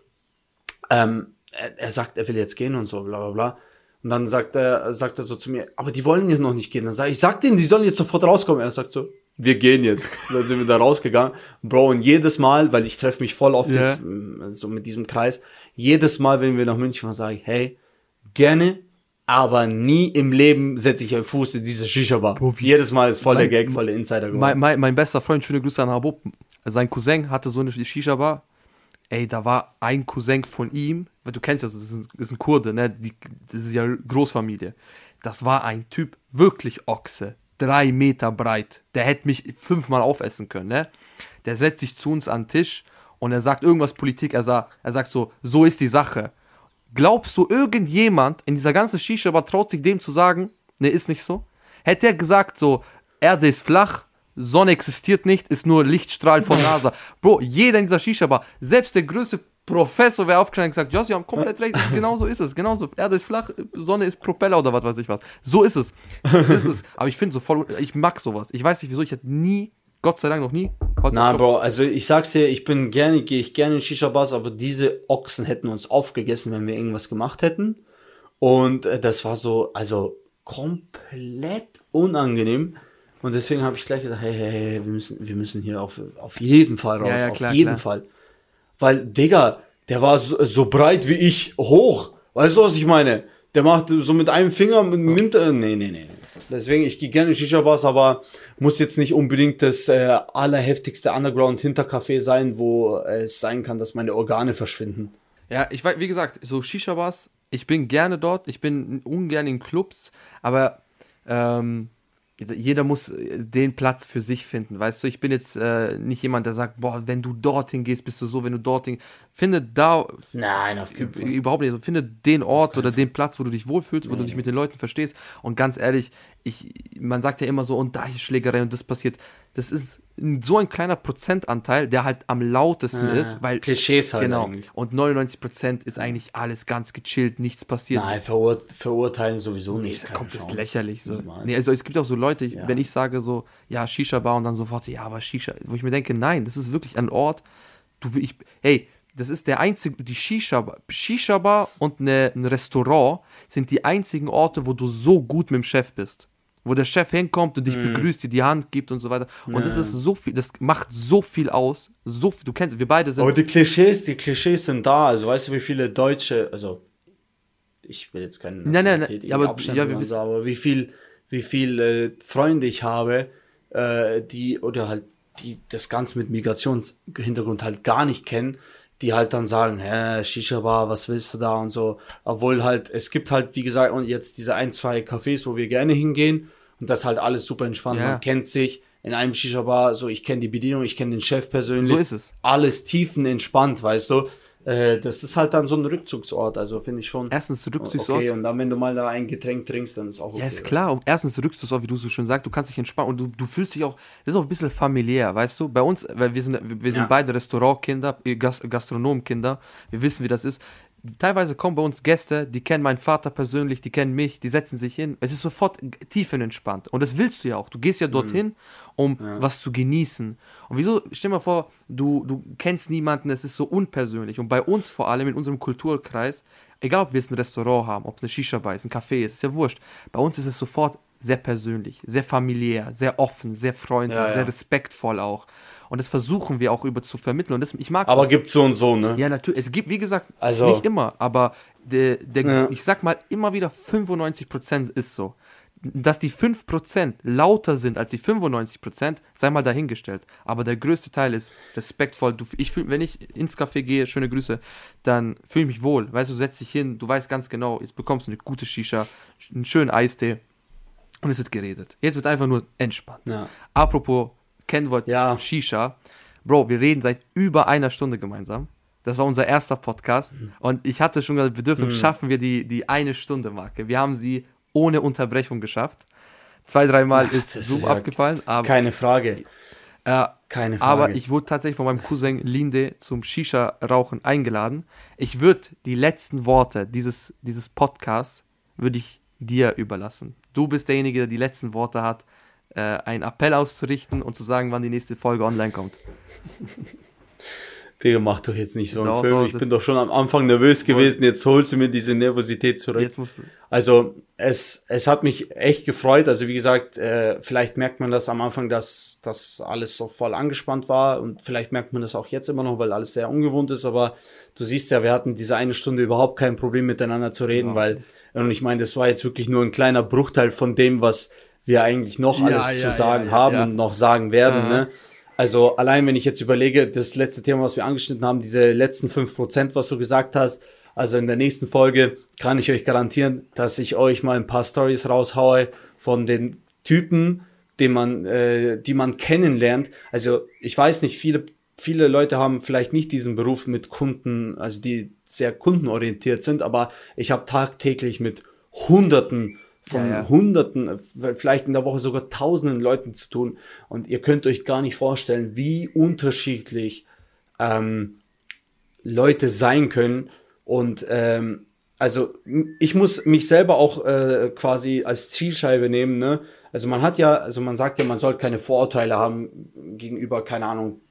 ähm, er, er sagt, er will jetzt gehen und so, bla bla bla. Und dann sagt er, sagt er so zu mir, aber die wollen jetzt noch nicht gehen. Dann sage ich sag denen, die sollen jetzt sofort rauskommen. Er sagt so, wir gehen jetzt. Und dann sind wir da rausgegangen. Bro, und jedes Mal, weil ich treffe mich voll oft Ja. jetzt mm, so mit diesem Kreis, jedes Mal, wenn wir nach München fahren, sage ich, hey, gerne, aber nie im Leben setze ich einen Fuß in diese Shisha-Bar. Jedes Mal ist voll der Gag, voll der Insider geworden. Mein, mein, mein bester Freund, schöne Grüße an Habub, sein Cousin hatte so eine Shisha-Bar. Ey, da war ein Cousin von ihm, weil du kennst ja so, das ist ist ein Kurde, ne? Die, das ist ja Großfamilie. Das war ein Typ, wirklich Ochse, drei Meter breit. Der hätte mich fünfmal aufessen können, ne? Der setzt sich zu uns an den Tisch und er sagt irgendwas Politik, er sagt, er sagt so, so ist die Sache. Glaubst du, irgendjemand in dieser ganzen Shisha-Bar traut sich dem zu sagen, ne, ist nicht so? Hätte er gesagt so, Erde ist flach, Sonne existiert nicht, ist nur Lichtstrahl von NASA. Bro, jeder in dieser Shisha-Bar, selbst der größte Professor wäre aufgestanden und gesagt, ja, sie haben komplett recht, genau so ist es, genau so. Erde ist flach, Sonne ist Propeller oder was weiß ich was. So ist es. Das ist es. Aber ich finde so voll, ich mag sowas. Ich weiß nicht wieso, ich hätte nie, Gott sei Dank noch nie. Na, Bro, also ich sag's dir, ich bin gerne, gehe ich gerne in Shisha-Bars, aber diese Ochsen hätten uns aufgegessen, wenn wir irgendwas gemacht hätten. Und äh, das war so, also komplett unangenehm. Und deswegen habe ich gleich gesagt, hey, hey, hey, wir müssen, wir müssen hier auf, auf jeden Fall raus, Ja, ja, auf klar, jeden klar. Fall. Weil, Digga, der war so, so breit wie ich, hoch. Weißt du, was ich meine? Der macht so mit einem Finger, nimmt er, nee, nee, nee. Deswegen, ich gehe gerne in Shisha-Bars, aber muss jetzt nicht unbedingt das äh, allerheftigste Underground-Hintercafé sein, wo es sein kann, dass meine Organe verschwinden. Ja, ich weiß, wie gesagt, so Shisha-Bars, ich bin gerne dort, ich bin ungern in Clubs, aber ähm, jeder muss äh, den Platz für sich finden, weißt du? Ich bin jetzt äh, nicht jemand, der sagt, boah, wenn du dorthin gehst, bist du so, wenn du dorthin, finde da Nein, auf jeden Fall. überhaupt nicht, also finde den Ort oder den Platz, wo du dich wohlfühlst, wo du dich mit den Leuten verstehst. Und ganz ehrlich, ich, man sagt ja immer so, und da ist Schlägerei und das passiert, das ist so ein kleiner Prozentanteil, der halt am lautesten Ah, ist, weil Klischees halt genau, eigentlich. und 99% ist eigentlich alles ganz gechillt, nichts passiert. Nein, verur verurteilen sowieso Nee, nicht. ist keine komplett Chance. lächerlich so. Nee, also es gibt auch so Leute, ich, Ja. wenn ich sage so, ja, Shisha-Bar und dann sofort, ja, aber Shisha, wo ich mir denke, nein, das ist wirklich ein Ort, du, ich, hey, das ist der einzige, die Shisha-Bar, Shisha-Bar und eine, ein Restaurant sind die einzigen Orte, wo du so gut mit dem Chef bist. Wo der Chef hinkommt und dich Mhm. begrüßt, dir die Hand gibt und so weiter. Und das ist so viel, das macht so viel aus. So viel, du kennst, wir beide sind. Aber die Klischees, die Klischees sind da. Also weißt du, wie viele Deutsche, also ich will jetzt keine Nein, nein, nein, aber- ja, wir wissen- aber wie viel, wie viel äh, Freunde ich habe, äh, die oder halt die das Ganze mit Migrationshintergrund halt gar nicht kennen, die halt dann sagen, hä, Shisha Bar, was willst du da und so, obwohl halt es gibt halt wie gesagt und jetzt diese ein zwei Cafés, wo wir gerne hingehen und das halt alles super entspannt, Ja. man kennt sich in einem Shisha Bar, so ich kenne die Bedienung, ich kenne den Chef persönlich, So ist es. alles tiefenentspannt, weißt du. Äh, das ist halt dann so ein Rückzugsort, also finde ich schon. Erstens Rückzugsort. Okay, und dann, wenn du mal da ein Getränk trinkst, dann ist auch okay. Ja, ist klar. Und erstens Rückzugsort, wie du so schön sagst, du kannst dich entspannen und du, du fühlst dich auch, das ist auch ein bisschen familiär, weißt du? Bei uns, weil wir sind, wir sind Ja. beide Restaurantkinder, äh, Gas Gastronomkinder, wir wissen, wie das ist. Teilweise kommen bei uns Gäste, die kennen meinen Vater persönlich, die kennen mich, die setzen sich hin. Es ist sofort tiefenentspannt. Und das willst du ja auch. Du gehst ja dorthin, um was zu genießen. Und wieso, stell dir mal vor, du, du kennst niemanden, es ist so unpersönlich. Und bei uns vor allem, in unserem Kulturkreis, egal ob wir jetzt ein Restaurant haben, ob es eine Shisha-Bar ist, ein Café ist, ist ja wurscht. Bei uns ist es sofort sehr persönlich, sehr familiär, sehr offen, sehr freundlich, Ja, ja. sehr respektvoll auch. Und das versuchen wir auch über zu vermitteln. Und das, ich mag Aber das. gibt's so und so, ne? Ja, natürlich. Es gibt, wie gesagt, Also- nicht immer, aber der, der, Ja. ich sag mal immer wieder, 95% ist so. Dass die 5% lauter sind als die 95%, sei mal dahingestellt. Aber der größte Teil ist respektvoll. Du, ich fühl, wenn ich ins Café gehe, schöne Grüße, dann fühle ich mich wohl. Weißt du, setzt dich hin, du weißt ganz genau, jetzt bekommst du eine gute Shisha, einen schönen Eistee und es wird geredet. Jetzt wird einfach nur entspannt. Ja. Apropos Kennwort Ja. Shisha. Bro, wir reden seit über einer Stunde gemeinsam. Das war unser erster Podcast. Und ich hatte schon gesagt, wir dürfen, schaffen wir die, die eine Stunde Marke. Wir haben sie ohne Unterbrechung geschafft. Zwei, dreimal ist Zoom ist ja abgefallen, aber, Keine Frage. äh, Keine Frage. aber ich wurde tatsächlich von meinem Cousin Linde zum Shisha-Rauchen eingeladen. Ich würde die letzten Worte dieses, dieses Podcasts würde ich dir überlassen. Du bist derjenige, der die letzten Worte hat, äh, einen Appell auszurichten und zu sagen, wann die nächste Folge online kommt. Digga, mach doch jetzt nicht so einen Doch, Film. doch, ich bin doch schon am Anfang nervös gewesen. Jetzt holst du mir diese Nervosität zurück. Jetzt musst du. Also es, es hat mich echt gefreut. Also wie gesagt, äh, vielleicht merkt man das am Anfang, dass das alles so voll angespannt war und vielleicht merkt man das auch jetzt immer noch, weil alles sehr ungewohnt ist. Aber du siehst ja, wir hatten diese eine Stunde überhaupt kein Problem miteinander zu reden, weil und ich meine, das war jetzt wirklich nur ein kleiner Bruchteil von dem, was wir eigentlich noch Ja, alles ja, zu sagen ja, ja, haben ja. und noch sagen werden. Ne? Also allein wenn ich jetzt überlege, das letzte Thema, was wir angeschnitten haben, diese letzten fünf Prozent, was du gesagt hast, also in der nächsten Folge kann ich euch garantieren, dass ich euch mal ein paar Stories raushaue von den Typen, den man, äh, die man kennenlernt. Also ich weiß nicht, viele, viele Leute haben vielleicht nicht diesen Beruf mit Kunden, also die sehr kundenorientiert sind, aber ich habe tagtäglich mit Hunderten von Ja, ja. Hunderten, äh, vielleicht in der Woche sogar Tausenden Leuten zu tun. Und ihr könnt euch gar nicht vorstellen, wie unterschiedlich ähm, Leute sein können. Und ähm, also ich muss mich selber auch äh, quasi als Zielscheibe nehmen. Ne? Also man hat ja, also man sagt ja, man soll keine Vorurteile haben gegenüber, keine Ahnung,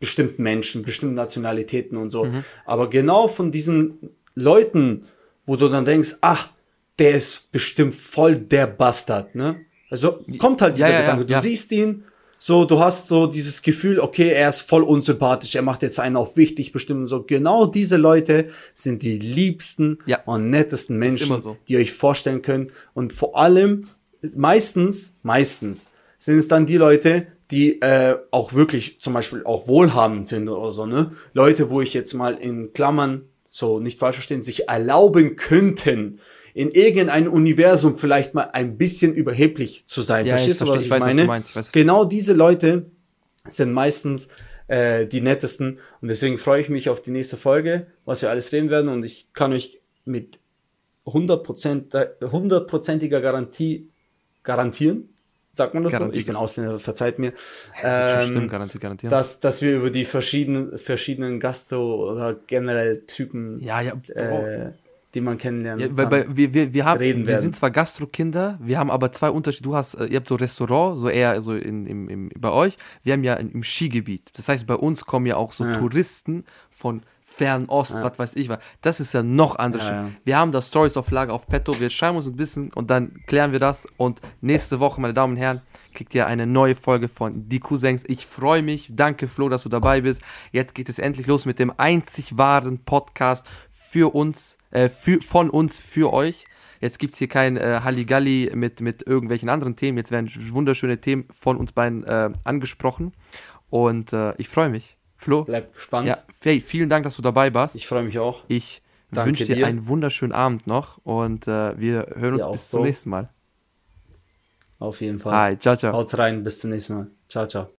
bestimmten Menschen, bestimmten Nationalitäten und so. Aber genau von diesen Leuten, wo du dann denkst, ach, der ist bestimmt voll der Bastard, ne? Also kommt halt dieser Ja, ja, Gedanke. Du ja. siehst ihn, so, du hast so dieses Gefühl, okay, er ist voll unsympathisch, er macht jetzt einen auf wichtig bestimmt und so. Genau diese Leute sind die liebsten und nettesten Menschen, so. die euch vorstellen könnt. Und vor allem, meistens, meistens sind es dann die Leute, die äh, auch wirklich zum Beispiel auch wohlhabend sind oder so, ne? Leute, wo ich jetzt mal in Klammern, so nicht falsch verstehen, sich erlauben könnten, in irgendein Universum vielleicht mal ein bisschen überheblich zu sein. Ja, Verstehst du, verstehe, was ich ich, weiß, was meine? du meinst, ich weiß, was- genau diese Leute sind meistens äh, die nettesten und deswegen freue ich mich auf die nächste Folge, was wir alles reden werden und ich kann euch mit 100%, hundertprozentiger Garantie garantieren, sagt man das so? Garantie. Ich bin Ausländer, verzeiht mir. Schon Ähm, stimmen, garantiert, garantiert. dass, dass wir über die verschiedenen, verschiedenen Gastro- oder generell Typen, ja, ja, äh, die man kennenlernen Ja, weil, kann. weil wir, wir, wir, haben, wir werden. sind zwar Gastrokinder, wir haben aber zwei Unterschiede. Du hast, äh, ihr habt so Restaurant, so eher so in, im, im, bei euch. Wir haben ja im Skigebiet. Das heißt, bei uns kommen ja auch so Ja. Touristen von Fernost, was weiß ich was. Das ist ja noch anders. Ja, ja. Wir haben da Stories auf Lager auf Petto. Wir schreiben uns ein bisschen und dann klären wir das. Und nächste Woche, meine Damen und Herren, kriegt ihr eine neue Folge von Die Cousins. Ich freue mich. Danke, Flo, dass du dabei bist. Jetzt geht es endlich los mit dem einzig wahren Podcast für uns, äh, für, von uns für euch. Jetzt gibt es hier kein äh, Halligalli mit, mit irgendwelchen anderen Themen. Jetzt werden wunderschöne Themen von uns beiden äh, angesprochen. Und äh, ich freue mich. Flo, Bleibt gespannt. ja, hey, vielen Dank, dass du dabei warst. Ich freue mich auch. Ich wünsche dir, dir. einen wunderschönen Abend noch und äh, wir hören uns auch bis zum so. nächsten Mal. Auf jeden Fall. Hi, ciao, ciao. Haut rein, bis zum nächsten Mal. Ciao, ciao.